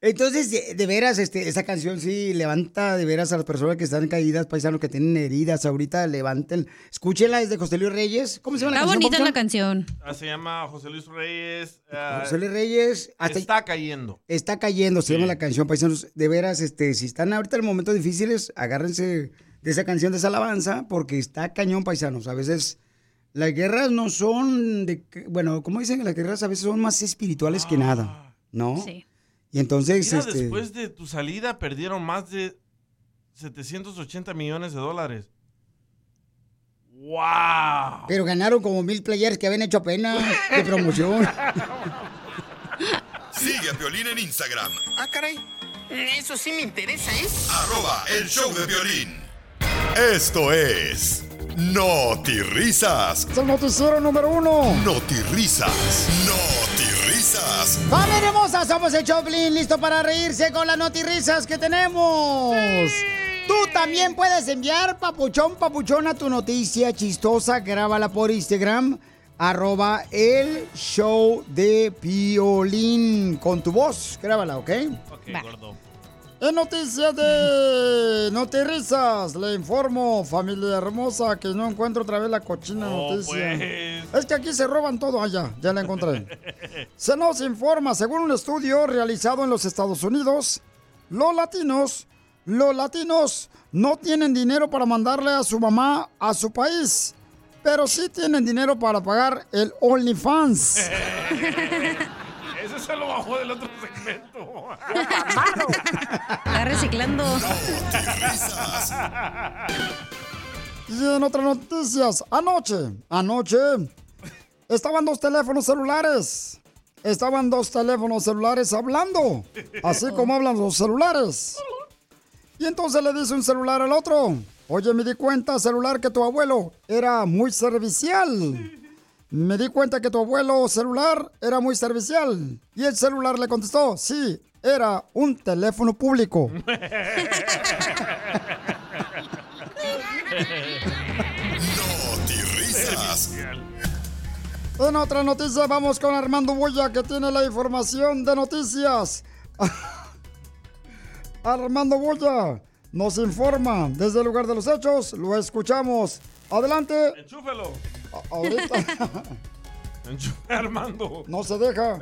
Entonces, de, de veras, este, esa canción sí levanta de veras a las personas que están caídas, paisanos que tienen heridas ahorita, levanten. Escúchela, es de José Luis Reyes. ¿Cómo se llama Está la canción? bonita la canción. Ah, se llama José Luis Reyes. ah, José Luis Reyes. hasta- Está cayendo. Está cayendo, se llama la canción, paisanos. De veras, este, si están ahorita en momentos difíciles, agárrense de esa canción, de esa alabanza, porque está cañón, paisanos. A veces las guerras no son de, bueno, como dicen, las guerras a veces son más espirituales que nada, ¿no? Sí. Y entonces, Mira, este, después de tu salida perdieron más de 780 millones de dólares. ¡Wow! pero ganaron como mil players que habían hecho apenas de promoción. Sigue a Piolín en Instagram, Ah, caray. Eso sí me interesa, ¿eh? arroba el show de violín. Esto es Risas. Es el noticiero número uno. Risas. Risas. ¡Familia hermosa! Somos el Choplin, listo para reírse con las notirrisas que tenemos. Tú también puedes enviar papuchón, papuchona, tu noticia chistosa. Grábala por Instagram, arroba el show de Piolín. Con tu voz, grábala, ¿ok? Ok, gordo. En noticias de Notirrisas, le informo, familia hermosa, que no encuentro otra vez la cochina Oh, noticia. pues. Es que aquí se roban todo allá, ya la encontré. Se nos informa, según un estudio realizado en los Estados Unidos, los latinos, los latinos no tienen dinero para mandarle a su mamá a su país, pero sí tienen dinero para pagar el OnlyFans. Ese se lo bajó del otro Está reciclando. Y en otras noticias, anoche, anoche, estaban dos teléfonos celulares. Estaban dos teléfonos celulares hablando, así como hablan los celulares. Y entonces le dice un celular al otro, oye, me di cuenta, celular, que tu abuelo era muy servicial. Me di cuenta que tu abuelo celular era muy servicial. Y el celular le contestó, sí, era un teléfono público. Risas. En otra noticia vamos con Armando Boya que tiene la información de noticias. Armando Boya nos informa desde el lugar de los hechos. Lo escuchamos. Adelante. Enchúfelo. Ahorita. Armando. No se deja.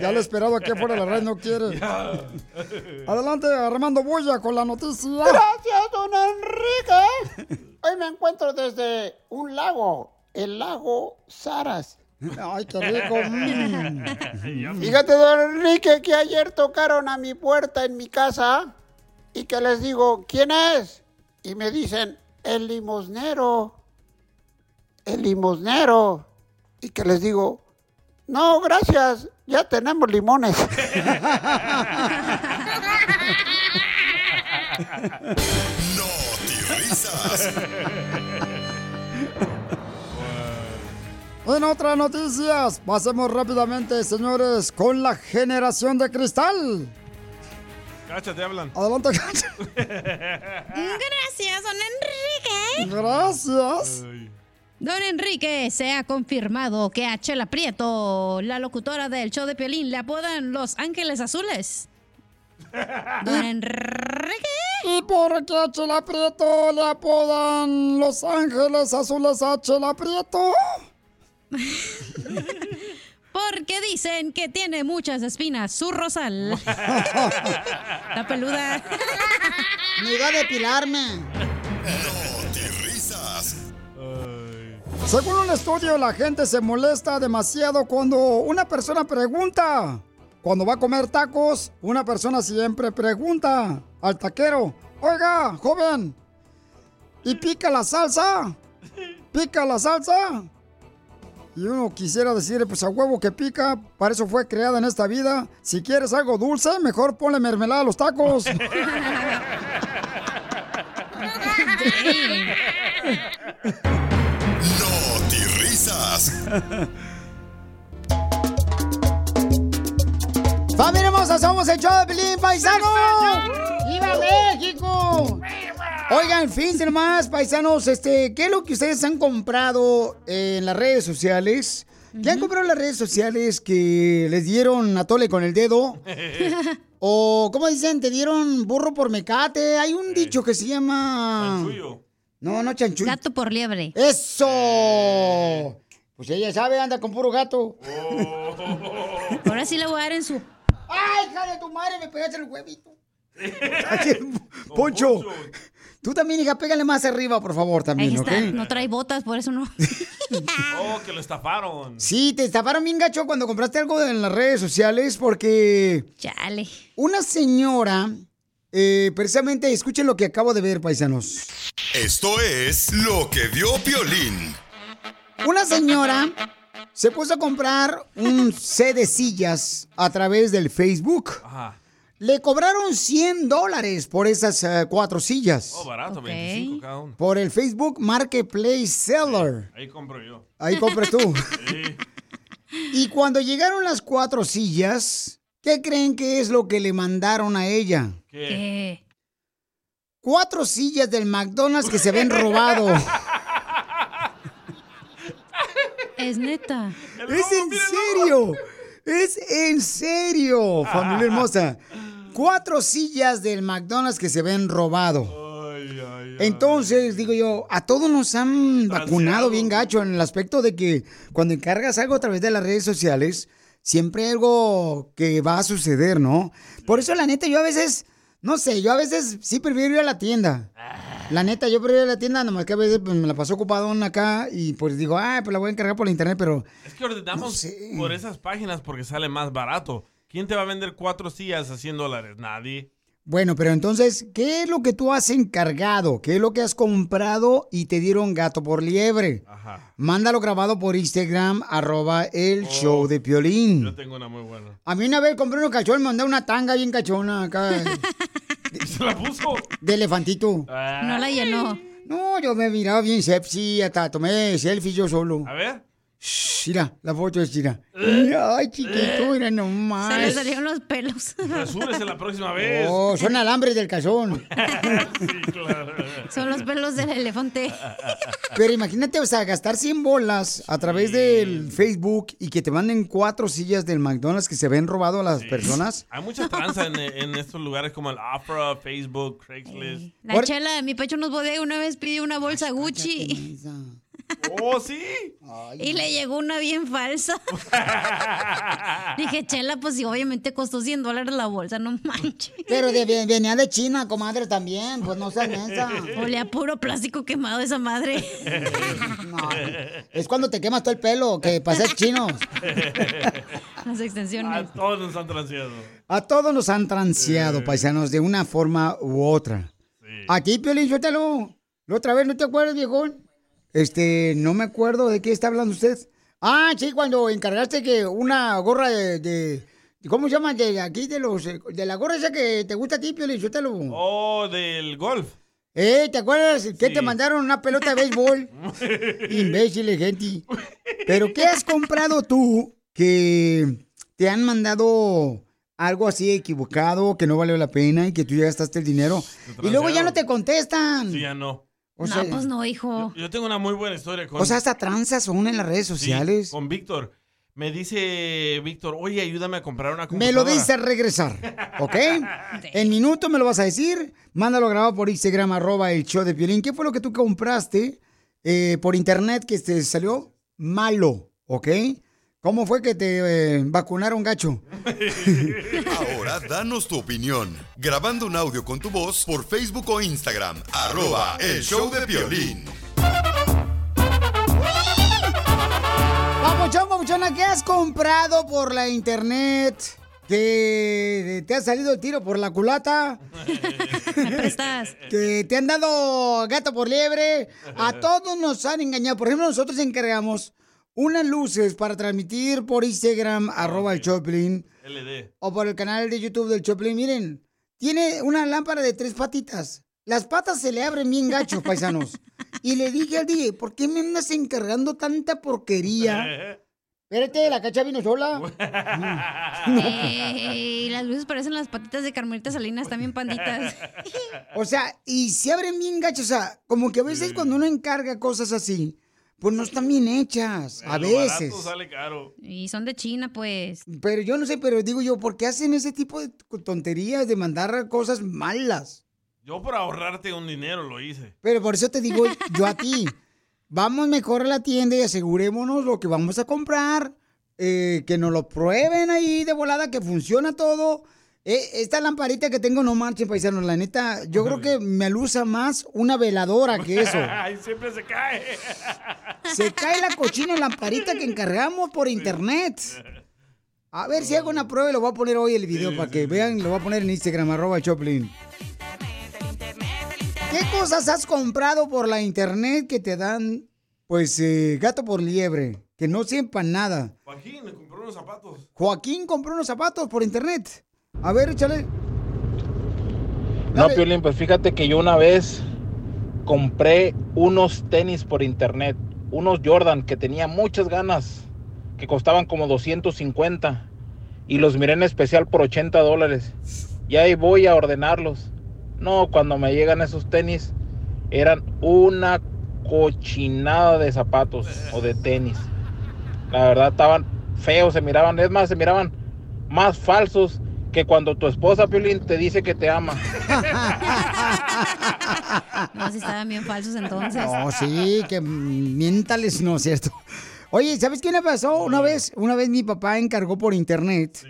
Ya lo he esperado aquí afuera la red, no quiere. Adelante, Armando Boya con la noticia. Gracias, don Enrique. Hoy me encuentro desde un lago, el lago Saras. Ay, qué rico. mm. Fíjate, don Enrique, que ayer tocaron a mi puerta en mi casa y que les digo, ¿quién es? Y me dicen, el limosnero. El limosnero. Y que les digo, no, gracias, ya tenemos limones. Risas. En otras noticias, pasemos rápidamente, señores, con la generación de cristal. Cacha, te hablan. Adelante, Cacha. Gracias, don Enrique. Gracias. Don Enrique, se ha confirmado que a Chela Prieto, la locutora del show de Piolín, le apodan Los Ángeles Azules. Don Enrique. ¿Y por qué a Chela Prieto le apodan Los Ángeles Azules a Chela Prieto? Porque dicen que tiene muchas espinas su rosal. La peluda. Me iba a depilarme. Según un estudio, la gente se molesta demasiado cuando una persona pregunta. Cuando va a comer tacos, una persona siempre pregunta al taquero, oiga, joven, ¿y pica la salsa? ¿Pica la salsa? Y uno quisiera decirle, pues a huevo que pica, para eso fue creada en esta vida. Si quieres algo dulce, mejor ponle mermelada a los tacos. Risas. ¡Familia hermosa! ¡Somos el show de Pelín Paisano! ¡Viva México! Oigan, fíjense más, paisanos, este, ¿qué es lo que ustedes han comprado en las redes sociales? ¿Qué han comprado en las redes sociales que les dieron a tole con el dedo? o, ¿cómo dicen? Te dieron burro por mecate. Hay un dicho que se llama... No, no chanchullo. Gato por liebre. ¡Eso! Pues ella sabe, anda con puro gato. Ahora sí le voy a dar en su. ¡Ay, hija de tu madre! Me pegaste el huevito. Poncho, tú también, hija, pégale más arriba, por favor, Ahí también, ¿ok? está. No trae botas, por eso no. Oh, que lo estafaron. Sí, te estafaron bien gacho cuando compraste algo en las redes sociales porque... Chale. Una señora, eh, precisamente, escuchen lo que acabo de ver, paisanos. Esto es lo que vio Piolín. Una señora se puso a comprar un set de sillas a través del Facebook. Ajá. Le cobraron 100 dólares por esas eh, cuatro sillas. Oh, barato, 25 cada uno. Por el Facebook Marketplace Seller. Ahí compro yo. Ahí compras tú. Sí. Y cuando llegaron las cuatro sillas, ¿qué creen que es lo que le mandaron a ella? ¿Qué? Cuatro sillas del McDonald's que se ven robado. Es neta. ¡Es en serio! ¡Es en serio, familia hermosa! Cuatro sillas del McDonald's que se ven robado. Entonces, digo yo, a todos nos han vacunado bien gacho en el aspecto de que cuando encargas algo a través de las redes sociales, siempre hay algo que va a suceder, ¿no? Por eso, la neta, yo a veces, no sé, yo a veces sí prefiero ir a la tienda. La neta, yo prefiero la tienda, nomás que a veces pues, me la paso ocupadón acá y pues digo, ah, pues la voy a encargar por la internet, pero Es que ordenamos por esas páginas porque sale más barato. ¿Quién te va a vender cuatro sillas a 100 dólares? Nadie. Bueno, pero entonces, ¿qué es lo que tú has encargado? ¿Qué es lo que has comprado y te dieron gato por liebre? Ajá. Mándalo grabado por Instagram, arroba el show de Piolín. Yo tengo una muy buena. A mí una vez compré unos calzones, me mandé una tanga bien cachona acá. ¿Se la puso? De elefantito. No la llenó. No, yo me miraba bien sepsi, hasta tomé selfie yo solo. A ver. Shh, mira, la foto es mira. Ay, chiquito, mira Se le nomás. salieron los pelos. Resúrese la próxima vez. Oh, son alambres del calzón. Son los pelos del elefante. Pero imagínate, o sea, gastar 100 bolas a través del Facebook y que te manden cuatro sillas del McDonald's que se ven robado a las personas. Hay mucha tranza en, en estos lugares como el Opera, Facebook, Craigslist. La chela de mi pecho nos bodega una vez pidió una bolsa Gucci. ¡Oh, sí! Y le llegó una bien falsa. Dije, chela, pues sí, obviamente costó 100 dólares la bolsa, no manches. Pero de- venía de China, comadre, también. Pues no seas mensa. Olía a puro plástico quemado esa madre. Es cuando te quemas todo el pelo, que para ser chinos. Las extensiones. A todos nos han transeado. A todos nos han transeado, paisanos, de una forma u otra. Aquí, Piolín, suéltalo. La otra vez, ¿no te acuerdas, viejón? Este, no me acuerdo de qué está hablando usted. Ah, sí, cuando encargaste que una gorra de... de- ¿Cómo se llama? De aquí, de los... eh, De la gorra esa que te gusta a ti, Piolín, suéltalo. Oh, del golf. Eh, ¿te acuerdas que te mandaron una pelota de béisbol? Imbéciles, gente. ¿Pero qué has comprado tú que te han mandado algo así equivocado, que no valió la pena y que tú ya gastaste el dinero? Y luego ya no te contestan. Sí, ya no. O sea, no, pues no, hijo. Yo tengo una muy buena historia con... o sea, hasta tranzas son en las redes Sí, sociales. con Víctor. Me dice Víctor, oye, ayúdame a comprar una Me computadora. lo dices al regresar, ¿ok? En minuto me lo vas a decir. Mándalo grabado por Instagram, arroba el show de Piolín. ¿Qué fue lo que tú compraste eh, por internet que te salió malo, ¿ok? ¿Cómo fue que te eh, vacunaron, gacho? Ahora danos tu opinión. Grabando un audio con tu voz por Facebook o Instagram. Arroba el show de violín. Papuchón, papuchona, ¿qué has comprado por la internet? ¿Que te ha salido el tiro por la culata? ¿Que te han dado gato por liebre? A todos nos han engañado. Por ejemplo, nosotros encargamos unas luces para transmitir por Instagram, arroba el Choplin, LD. o por el canal de YouTube del Choplin. Miren, tiene una lámpara de tres patitas. Las patas se le abren bien gachos, paisanos. Y le dije al DJ, ¿por qué me andas encargando tanta porquería? Espérate, la cacha vino sola. Ey, las luces parecen las patitas de Carmelita Salinas, también panditas. O sea, y se abren bien gachos. O sea, como que a veces cuando uno encarga cosas así, pues no están bien hechas. A Lo veces. sale caro. Y son de China, pues. Pero yo no sé, pero digo yo, ¿por qué hacen ese tipo de tonterías de mandar cosas malas? Yo por ahorrarte un dinero lo hice. Pero por eso te digo yo a ti, vamos mejor a la tienda y asegurémonos lo que vamos a comprar, eh, que nos lo prueben ahí de volada, que funciona todo. Eh, esta lamparita que tengo no marchen, paisanos, la neta, yo creo que me alusa más una veladora que eso. Ay, siempre se cae. Se cae la cochina lamparita que encargamos por internet. A ver si hago una prueba y lo voy a poner hoy el video para que vean, lo voy a poner en Instagram, arroba Choplin. ¿Qué cosas has comprado por la internet que te dan, pues, eh, gato por liebre? Que no sepan nada. Joaquín compró unos zapatos. Joaquín compró unos zapatos por internet. A ver, échale. No, Piolín, pues fíjate que yo una vez compré unos tenis por internet, unos Jordan que tenía muchas ganas, que costaban como 250 y los miré en especial por 80 dólares. Y ahí voy a ordenarlos. No, cuando me llegan esos tenis, eran una cochinada de zapatos o de tenis. La verdad estaban feos, se miraban, es más, se miraban más falsos que cuando tu esposa, Piolín, te dice que te ama. No, si estaban bien falsos entonces. No, sí, que miéntales, no es cierto. Oye, ¿sabes qué me pasó? Una vez, una vez mi papá encargó por internet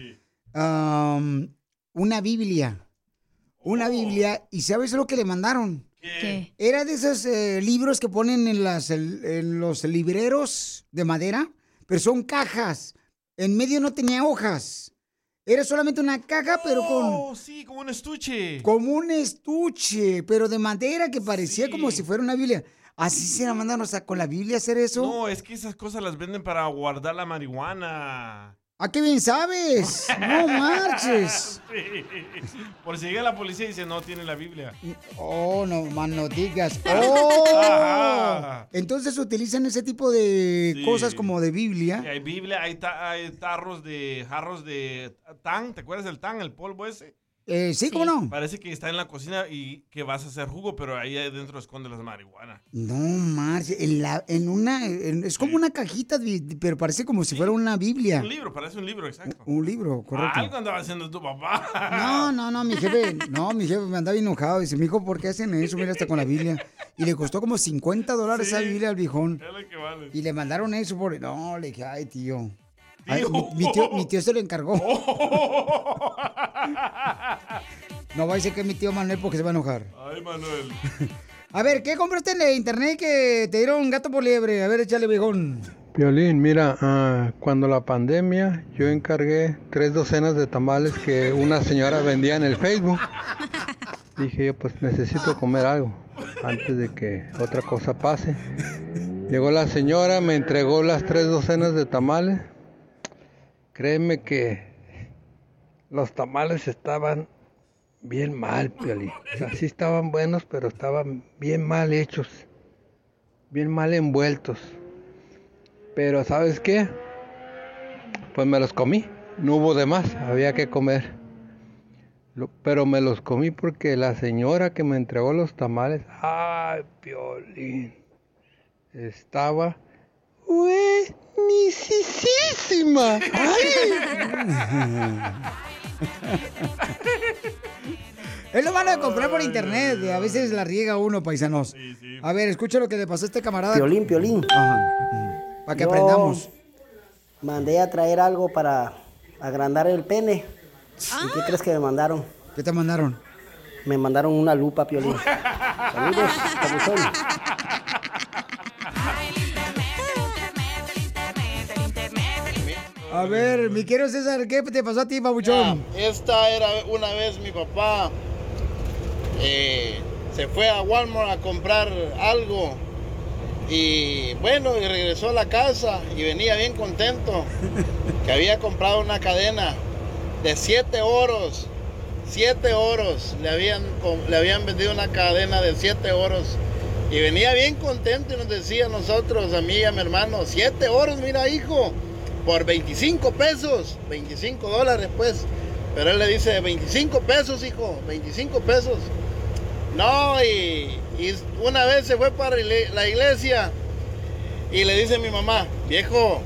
una Biblia. Una Biblia, y ¿sabes lo que le mandaron? ¿Qué? Era de esos eh, libros que ponen en, las, en los libreros de madera, pero son cajas. En medio no tenía hojas. Era solamente una caja, pero con... Oh, sí, como un estuche. Como un estuche, pero de madera que parecía como si fuera una Biblia. Así se la mandaron, o sea, con la Biblia hacer eso. No, es que esas cosas las venden para guardar la marihuana. ¿A qué bien sabes? No marches. Sí. Por si llega la policía y dice, no, tiene la Biblia. Oh, no, man, no digas. Oh. Ajá. Entonces utilizan ese tipo de Sí. cosas como de Biblia. Y hay Biblia, hay, ta- hay tarros de, jarros de tan, ¿te acuerdas del tan, el polvo ese? Eh, sí, ¿cómo no? Parece que está en la cocina y que vas a hacer jugo, pero ahí adentro esconde las marihuana. No marches, en, la, en una, en- es como una cajita, de- pero parece como si fuera una Biblia. Un libro, parece un libro, exacto. Un libro, correcto. Algo andaba haciendo tu papá. No, no, no, mi jefe, no, mi jefe me andaba enojado. Dice, mi hijo, ¿por qué hacen eso? Mira, hasta con la Biblia. Y le costó como 50 dólares esa Biblia al viejón. Es lo que vale. Y le mandaron eso por... No, le dije, ay, tío. Ay, mi, mi tío. Mi tío se lo encargó. No va a decir que es mi tío Manuel porque se va a enojar. Ay, Manuel. A ver, ¿qué compraste en la internet que te dieron gato por liebre? A ver, échale, viejón. Piolín, mira, ah, cuando la pandemia yo encargué tres docenas de tamales que una señora vendía en el Facebook. Dije yo, pues necesito comer algo antes de que otra cosa pase. Llegó la señora, me entregó las tres docenas de tamales. Créeme que los tamales estaban bien mal, Piolín. O sea, sí estaban buenos, pero estaban bien mal hechos, bien mal envueltos. Pero ¿sabes qué? Pues me los comí. No hubo de más, había que comer. Pero me los comí porque la señora que me entregó los tamales, ay, Piolín, estaba buenísima. Es lo malo de comprar por internet. A veces la riega uno, paisanos. A ver, escucha lo que le pasó a este camarada. Piolín, piolín. Ajá. Para que Yo- aprendamos. mandé a traer algo para agrandar el pene. ¿Y qué crees que me mandaron? ¿Qué te mandaron? Me mandaron una lupa, Piolín. Saludos, A ver, mi querido César, ¿qué te pasó a ti, babuchón? Ya, esta era una vez mi papá. eh, se fue a Walmart a comprar algo. Y bueno, y regresó a la casa y venía bien contento. Que había comprado una cadena de siete oros. Siete oros. Le habían, le habían vendido una cadena de siete oros. Y venía bien contento y nos decía a nosotros, a mí y a mi hermano, siete oros, mira hijo, por 25 pesos, 25 dólares pues. Pero él le dice, 25 pesos hijo, 25 pesos. No, y, y una vez se fue para la iglesia y le dice a mi mamá, viejo,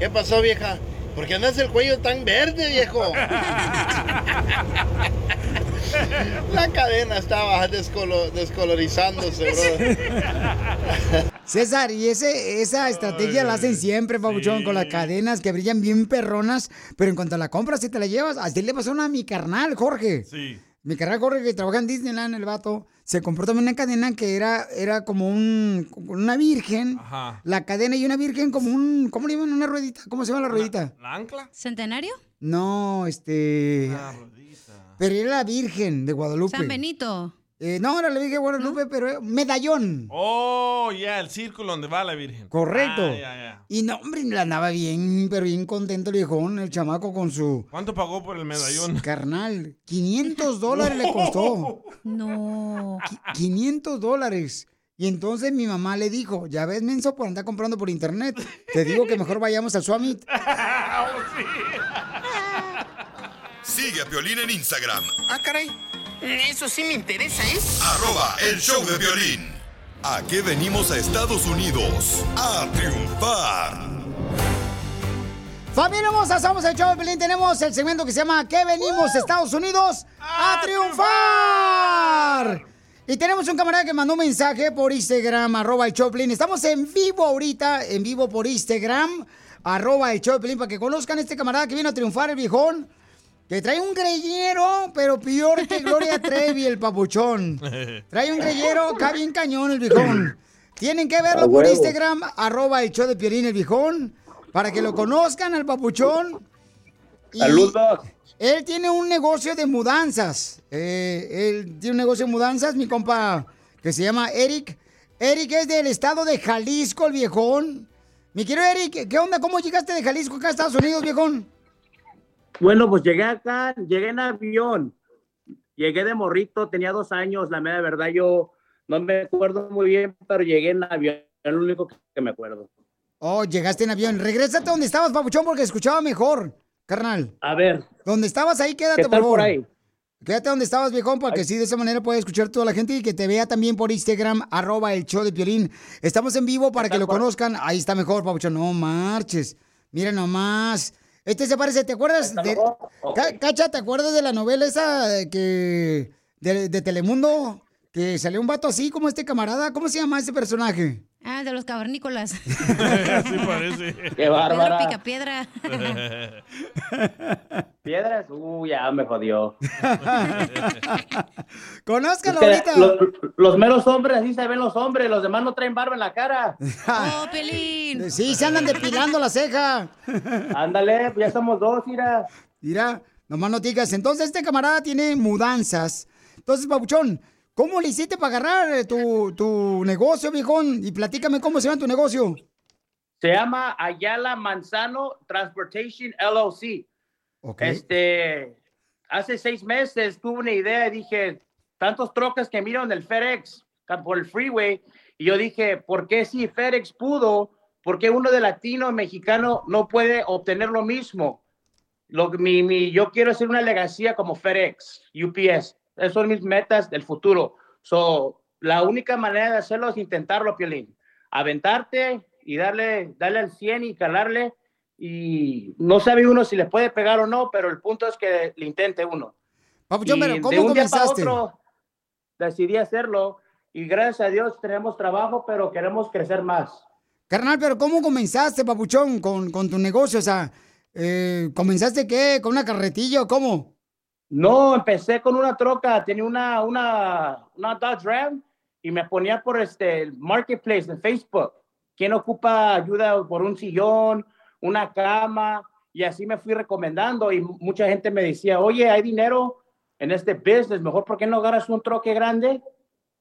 ¿qué pasó vieja? ¿Por qué andas el cuello tan verde, viejo? La cadena estaba descolo- descolorizándose, bro. César, y ese, esa estrategia la hacen siempre, babuchón, con las cadenas que brillan bien perronas, pero en cuanto la compras y te la llevas, así le pasó a mi carnal, Jorge. Sí. Mi carnal Jorge, que trabaja en Disneyland, el vato, se compró también una cadena que era, era como un, una virgen. Ajá. La cadena y una virgen como un, ¿cómo le llaman? Una ruedita. ¿Cómo se llama la ruedita? ¿La ancla? ¿Centenario? No, este... Pero era la Virgen de Guadalupe. San Benito. Eh, no, era la Virgen de Guadalupe, pero medallón. Oh, ya, el círculo donde va la Virgen. Correcto. Ah. Y no, hombre, la andaba bien, pero bien contento el viejón, el chamaco con su ¿Cuánto pagó por el medallón? carnal. 500 dólares le costó. No. 500 dólares. Y entonces mi mamá le dijo, ya ves, menso, por andar comprando por internet. Te digo que mejor vayamos al Summit. Sigue a Piolín en Instagram, Ah, caray. Eso sí me interesa, ¿eh? arroba el show de violín. ¿A qué venimos a Estados Unidos? A triunfar. Familia hermosa, somos el show de Pelín. Tenemos el segmento que se llama ¿Qué venimos Estados Unidos a triunfar? Y tenemos un camarada que mandó un mensaje por Instagram, arroba el show de Pelín. Estamos en vivo ahorita, en vivo por Instagram, arroba el show de Pelín, para que conozcan a este camarada que viene a triunfar, el viejón. Que trae un greyero, pero peor que Gloria Trevi, el papuchón. Trae un greyero acá bien cañón, el viejón. Tienen que verlo por. Instagram, arroba el show de Piolín, el viejón, para que lo conozcan al papuchón. Y Saludos. Él tiene un negocio de mudanzas. Eh, él tiene un negocio de mudanzas, mi compa, que se llama Eric. Eric es del estado de Jalisco, el viejón. Mi querido Eric, ¿qué onda? ¿Cómo llegaste de Jalisco acá a Estados Unidos, viejón? Bueno, pues llegué acá, llegué en avión. Llegué de morrito, tenía dos años, la mera verdad yo no me acuerdo muy bien, pero llegué en avión, es lo único que, me acuerdo. Oh, llegaste en avión. Regrésate donde estabas, papuchón, porque escuchaba mejor, carnal. A ver. Donde estabas ahí, quédate, ¿Qué tal por favor. por ahí? Quédate donde estabas, viejón, para que sí, de esa manera pueda escuchar toda la gente y que te vea también por Instagram, arroba el show de Piolín. Estamos en vivo para que lo conozcan. Ahí está mejor, papuchón. No marches. Mira nomás. Este se parece, ¿te acuerdas? De... Ca- Cacha, ¿te acuerdas de la novela esa que de, de Telemundo? Que salió un vato así como este camarada. ¿Cómo se llama ese personaje? Ah, de los cavernícolas. Así parece. Qué bárbara. Pedro pica piedra. Piedras, uh, ya me jodió. Conózcalo Es que ahorita. lo- los meros hombres, así se ven los hombres, los demás no traen barba en la cara. ¡Oh, Pelín! Sí, se andan depilando la ceja. Ándale, pues ya somos dos, mira. Mira, nomás no digas. Entonces, este camarada tiene mudanzas. Entonces, Pabuchón, ¿cómo le hiciste para agarrar eh, tu, tu negocio, viejón? Y platícame cómo se llama tu negocio. Se llama Ayala Manzano Transportation LLC. Ok. Este, hace seis meses tuve una idea y dije, tantos troques que miro en el FedEx por el freeway, y yo dije, ¿por qué si FedEx pudo, por qué uno de latino mexicano no puede obtener lo mismo? Lo, mi, mi- yo quiero hacer una legacía como FedEx, UPS. Esas son mis metas del futuro. So, la única manera de hacerlo es intentarlo, Piolín. Aventarte y darle, darle al 100 y calarle. Y no sabe uno si le puede pegar o no, pero el punto es que le intente uno. Papuchón, pero de ¿cómo un día para comenzaste? otro decidí hacerlo y gracias a Dios tenemos trabajo, pero queremos crecer más. Carnal, pero ¿cómo comenzaste, papuchón, con, con tu negocio? O sea, eh, ¿comenzaste qué? ¿Con una carretilla o cómo? No, empecé con una troca, tenía una, una, una Dodge Ram y me ponía por este marketplace de Facebook. ¿Quién ocupa ayuda por un sillón, una cama? Y así me fui recomendando y mucha gente me decía, oye, hay dinero en este business, mejor ¿por qué no agarras un troque grande?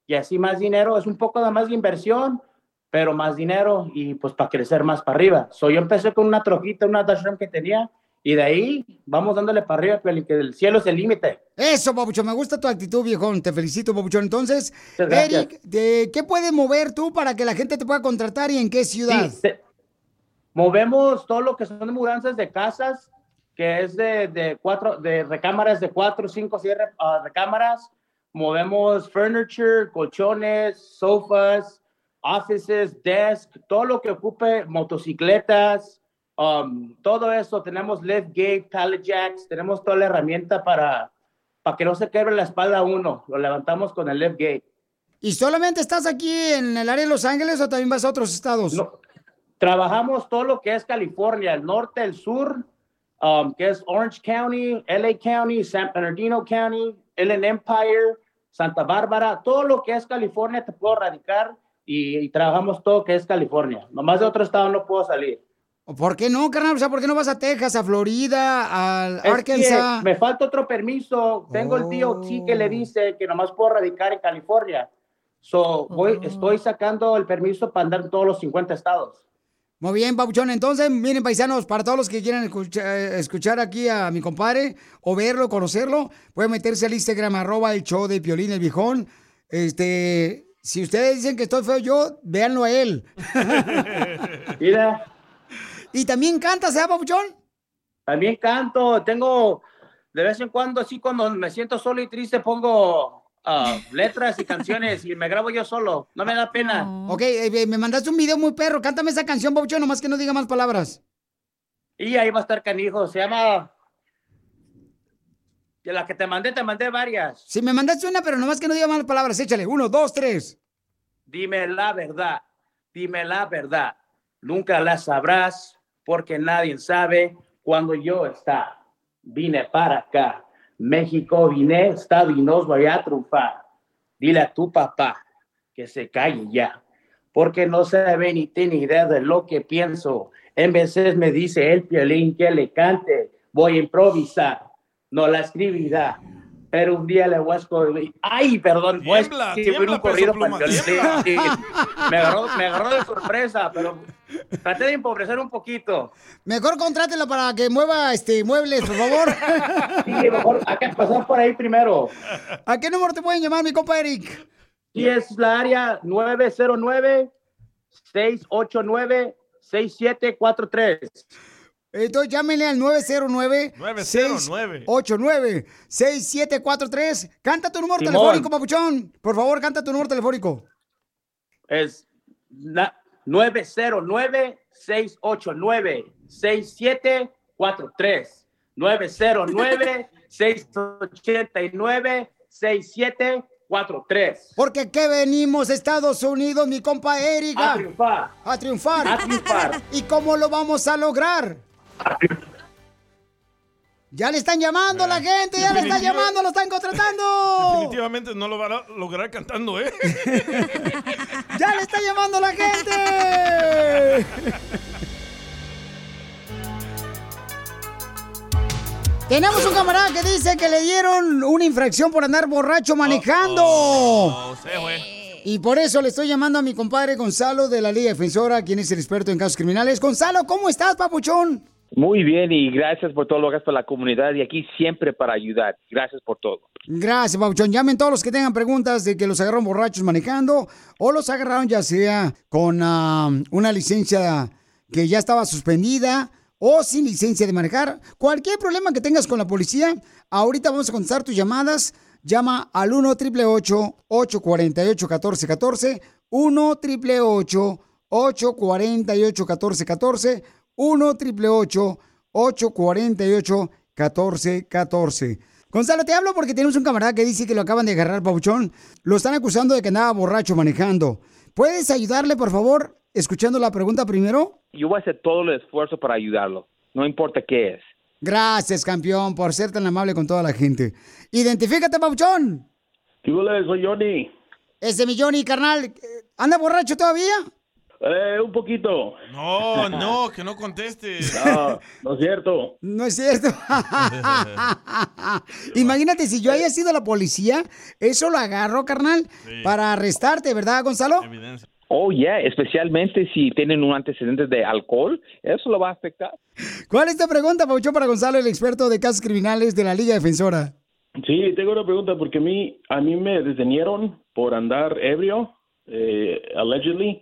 Y así más dinero, es un poco de más de inversión, pero más dinero y pues para crecer más para arriba. So, yo empecé con una troquita, una Dodge Ram que tenía y de ahí vamos dándole para arriba, Piolín, que el cielo es el límite. Eso, papuchón, me gusta tu actitud, viejón. Te felicito, papuchón. Entonces. Eric, ¿de ¿qué puedes mover tú para que la gente te pueda contratar y en qué ciudad? Sí, movemos todo lo que son mudanzas de casas, que es de, de cuatro, de recámaras de cuatro, cinco, siete ah, recámaras. Movemos furniture, colchones, sofas, offices, desk, todo lo que ocupe motocicletas, um, todo eso. Tenemos lift gate, pallet jacks, tenemos toda la herramienta para, para que no se quebre la espalda a uno. Lo levantamos con el lift gate. ¿Y solamente estás aquí en el área de Los Ángeles o también vas a otros estados? Trabajamos todo lo que es California, el norte, el sur, um, que es Orange County, LA County, San Bernardino County, Inland Empire, Santa Bárbara, todo lo que es California te puedo radicar y, y trabajamos todo que es California. Nomás de otro estado no puedo salir. ¿Por qué no, carnal? O sea, ¿por qué no vas a Texas, a Florida, al Arkansas? Oh. me falta otro permiso. Tengo el DOT que le dice que nomás puedo radicar en California. So, voy, Oh. estoy sacando el permiso para andar en todos los 50 estados. Muy bien, Papuchón. Entonces, miren, paisanos, para todos los que quieran escuchar, escuchar aquí a mi compadre o verlo, conocerlo, pueden meterse al Instagram, arroba el show de Piolín, el viejón. Este, si ustedes dicen que estoy feo yo, véanlo a él. Mira. ¿Y también canta, ¿sea, Papuchón? También canto, tengo de vez en cuando, así cuando me siento solo y triste, pongo ah, letras y canciones y me grabo yo solo. No me da pena. Ok, eh, me mandaste un video muy perro. Cántame esa canción, Papuchón, nomás que no diga más palabras. Y ahí va a estar canijo, se llama... De la que te mandé, te mandé varias. Si me mandaste una, pero nomás que no diga más palabras, échale. Uno, dos, tres. Dime la verdad, dime la verdad. Nunca la sabrás porque nadie sabe cuando yo está. Vine para acá. México vine, Estado y nos voy a triunfar. Dile a tu papá que se calle ya, porque no sabe ni tiene idea de lo que pienso. En veces me dice el piolín que le cante, voy a improvisar, no la escribirá. Pero un día le voy a escribir. Ay, perdón, voy a Tiembla, tiembla, un corrido para el tiembla. Sí, Me agarró, me agarró de sorpresa, pero traté de empobrecer un poquito. Mejor contrátelo para que mueva este muebles, por favor. Sí, mejor hay que pasar por ahí primero. ¿A qué número te pueden llamar, mi compa Eric? Y es la área 909-689-6743. Entonces llámenle al 909 909. 89 6743 Canta tu número Simón. telefónico, papuchón. Por favor, canta tu número telefónico. Es la 909-689-6743. 909-689-6743. Porque aquí venimos, Estados Unidos, mi compa Eric. A triunfar. A triunfar. A triunfar. ¿Y cómo lo vamos a lograr? Ya le están llamando a la gente, ya le están llamando, lo están contratando. Definitivamente no lo va a lograr cantando, ¿eh? ¡Ya le está llamando la gente! Tenemos un camarada que dice que le dieron una infracción por andar borracho manejando. Oh, se fue. Y por eso le estoy llamando a mi compadre Gonzalo de la Liga Defensora, quien es el experto en casos criminales. Gonzalo, ¿cómo estás, papuchón? Muy bien y gracias por todo lo que haces por la comunidad y aquí siempre para ayudar. Gracias por todo. Gracias, Pabuchón. Llamen todos los que tengan preguntas de que los agarraron borrachos manejando o los agarraron ya sea con una licencia que ya estaba suspendida o sin licencia de manejar. Cualquier problema que tengas con la policía, ahorita vamos a contestar tus llamadas. Llama al 1 888 848 1414 1 888 848 1414 1 888 848 1414 Gonzalo, te hablo porque tenemos un camarada que dice que lo acaban de agarrar, Pabuchón. Lo están acusando de que andaba borracho manejando. ¿Puedes ayudarle, por favor? escuchando la pregunta primero? Yo voy a hacer todo el esfuerzo para ayudarlo, no importa qué es. Gracias, campeón, por ser tan amable con toda la gente. Identifícate, Pauchón. Soy Johnny. Ese mi Johnny, carnal. ¿Anda borracho todavía? Eh, un poquito. No, no, que no conteste. No, no es cierto. No es cierto. Imagínate si yo haya sido la policía, eso lo agarro, carnal, para arrestarte, ¿verdad, Gonzalo? Oh, yeah, especialmente si tienen un antecedente de alcohol, eso lo va a afectar. ¿Cuál es tu pregunta, Pauchón, para Gonzalo, el experto de casos criminales de la Liga Defensora? Sí, tengo una pregunta porque a mí, a mí me detenieron por andar ebrio, eh, allegedly,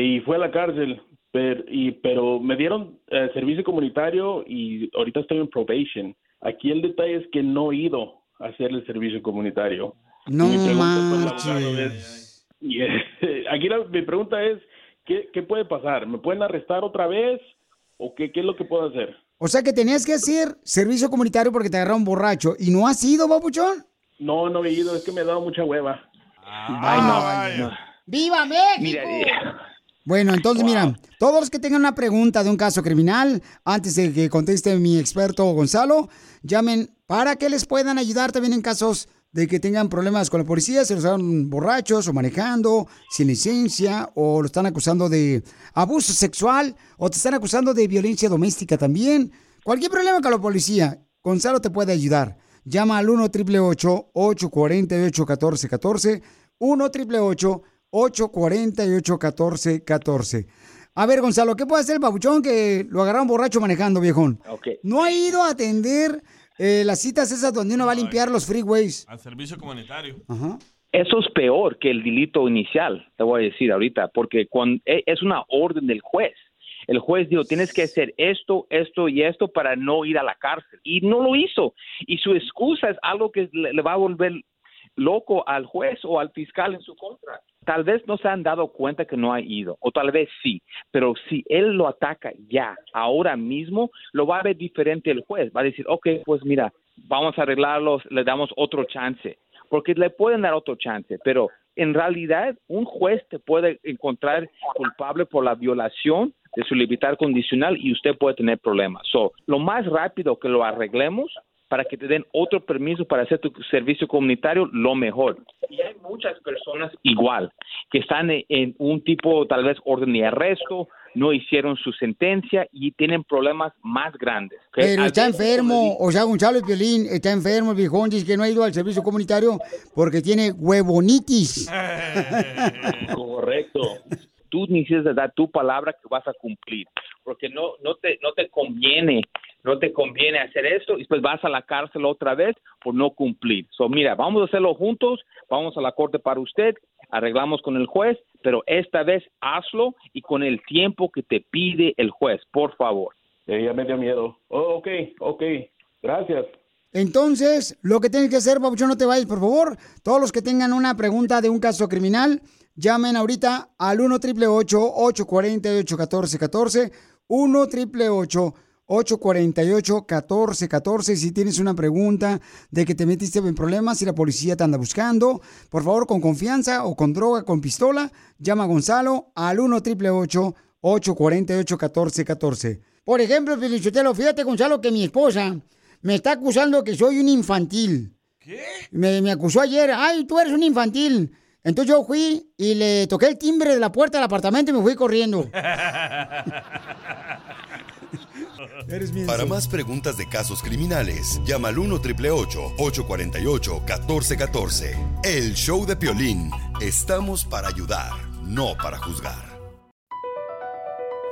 y fue a la cárcel, pero, y, pero me dieron eh, servicio comunitario y ahorita estoy en probation. Aquí el detalle es que no he ido a hacer el servicio comunitario. No Mi pregunta, manches. abogado, es- y, eh, aquí la- mi pregunta es, ¿qué, ¿qué puede pasar? ¿Me pueden arrestar otra vez o qué, qué es lo que puedo hacer? O sea que tenías que hacer servicio comunitario porque te agarraron borracho. ¿Y no has ido, papuchón? No, no he ido, es que me ha dado mucha hueva. Ay, no. ¡Viva México! Mira, Bueno, entonces mira, todos los que tengan una pregunta de un caso criminal, antes de que conteste mi experto Gonzalo, llamen para que les puedan ayudar también en casos de que tengan problemas con la policía, se los hagan borrachos o manejando, sin licencia, o lo están acusando de abuso sexual, o te están acusando de violencia doméstica también. Cualquier problema con la policía, Gonzalo te puede ayudar. Llama al 1 888 848 1414 1 888 848 1414 A ver, Gonzalo, ¿qué puede hacer el babuchón que lo agarraron borracho manejando, viejón? No ha ido a atender eh, las citas esas donde uno va a limpiar los freeways. Al servicio comunitario. Ajá. Eso es peor que el delito inicial, te voy a decir ahorita, porque cuando, e- es una orden del juez. El juez dijo, tienes que hacer esto, esto y esto para no ir a la cárcel. Y no lo hizo. Y su excusa es algo que le, le va a volver loco al juez o al fiscal en su contra. Tal vez no se han dado cuenta que no ha ido, o tal vez sí, pero si él lo ataca ya, ahora mismo, lo va a ver diferente el juez. Va a decir, ok, pues mira, vamos a arreglarlos, le damos otro chance, porque le pueden dar otro chance, pero en realidad un juez te puede encontrar culpable por la violación de su libertad condicional y usted puede tener problemas. So, lo más rápido que lo arreglemos para que te den otro permiso para hacer tu servicio comunitario, lo mejor. Y hay muchas personas igual, que están en, en un tipo, tal vez, orden de arresto, no hicieron su sentencia y tienen problemas más grandes. ¿ok? Pero está enfermo, o sea, Gonzalo Violín está enfermo, el viejón, dice que no ha ido al servicio comunitario porque tiene huevonitis. Correcto. Tú necesitas dar tu palabra que vas a cumplir, porque no no te no te conviene, no te conviene hacer esto y después vas a la cárcel otra vez por no cumplir. So, mira, vamos a hacerlo juntos, vamos a la corte para usted, arreglamos con el juez, pero esta vez hazlo y con el tiempo que te pide el juez, por favor. Ya me dio miedo. Oh, ok, ok. Gracias. Entonces, lo que tienes que hacer, Pabuchón, no te vayas, por favor. Todos los que tengan una pregunta de un caso criminal, llamen ahorita al 1 888 848 1414 1 888 848 1414 Si tienes una pregunta de que te metiste en problemas y la policía te anda buscando, por favor, con confianza o con droga, con pistola, llama a Gonzalo al 1 888 848 1414 Por ejemplo, Felichotelo, fíjate, Gonzalo, que mi esposa me está acusando que soy un infantil. ¿Qué? Me, me acusó ayer, ay, tú eres un infantil. Entonces yo fui y le toqué el timbre de la puerta del apartamento y me fui corriendo. Para más preguntas de casos criminales, llama al 1 848 1414 El show de Piolín. Estamos para ayudar, no para juzgar.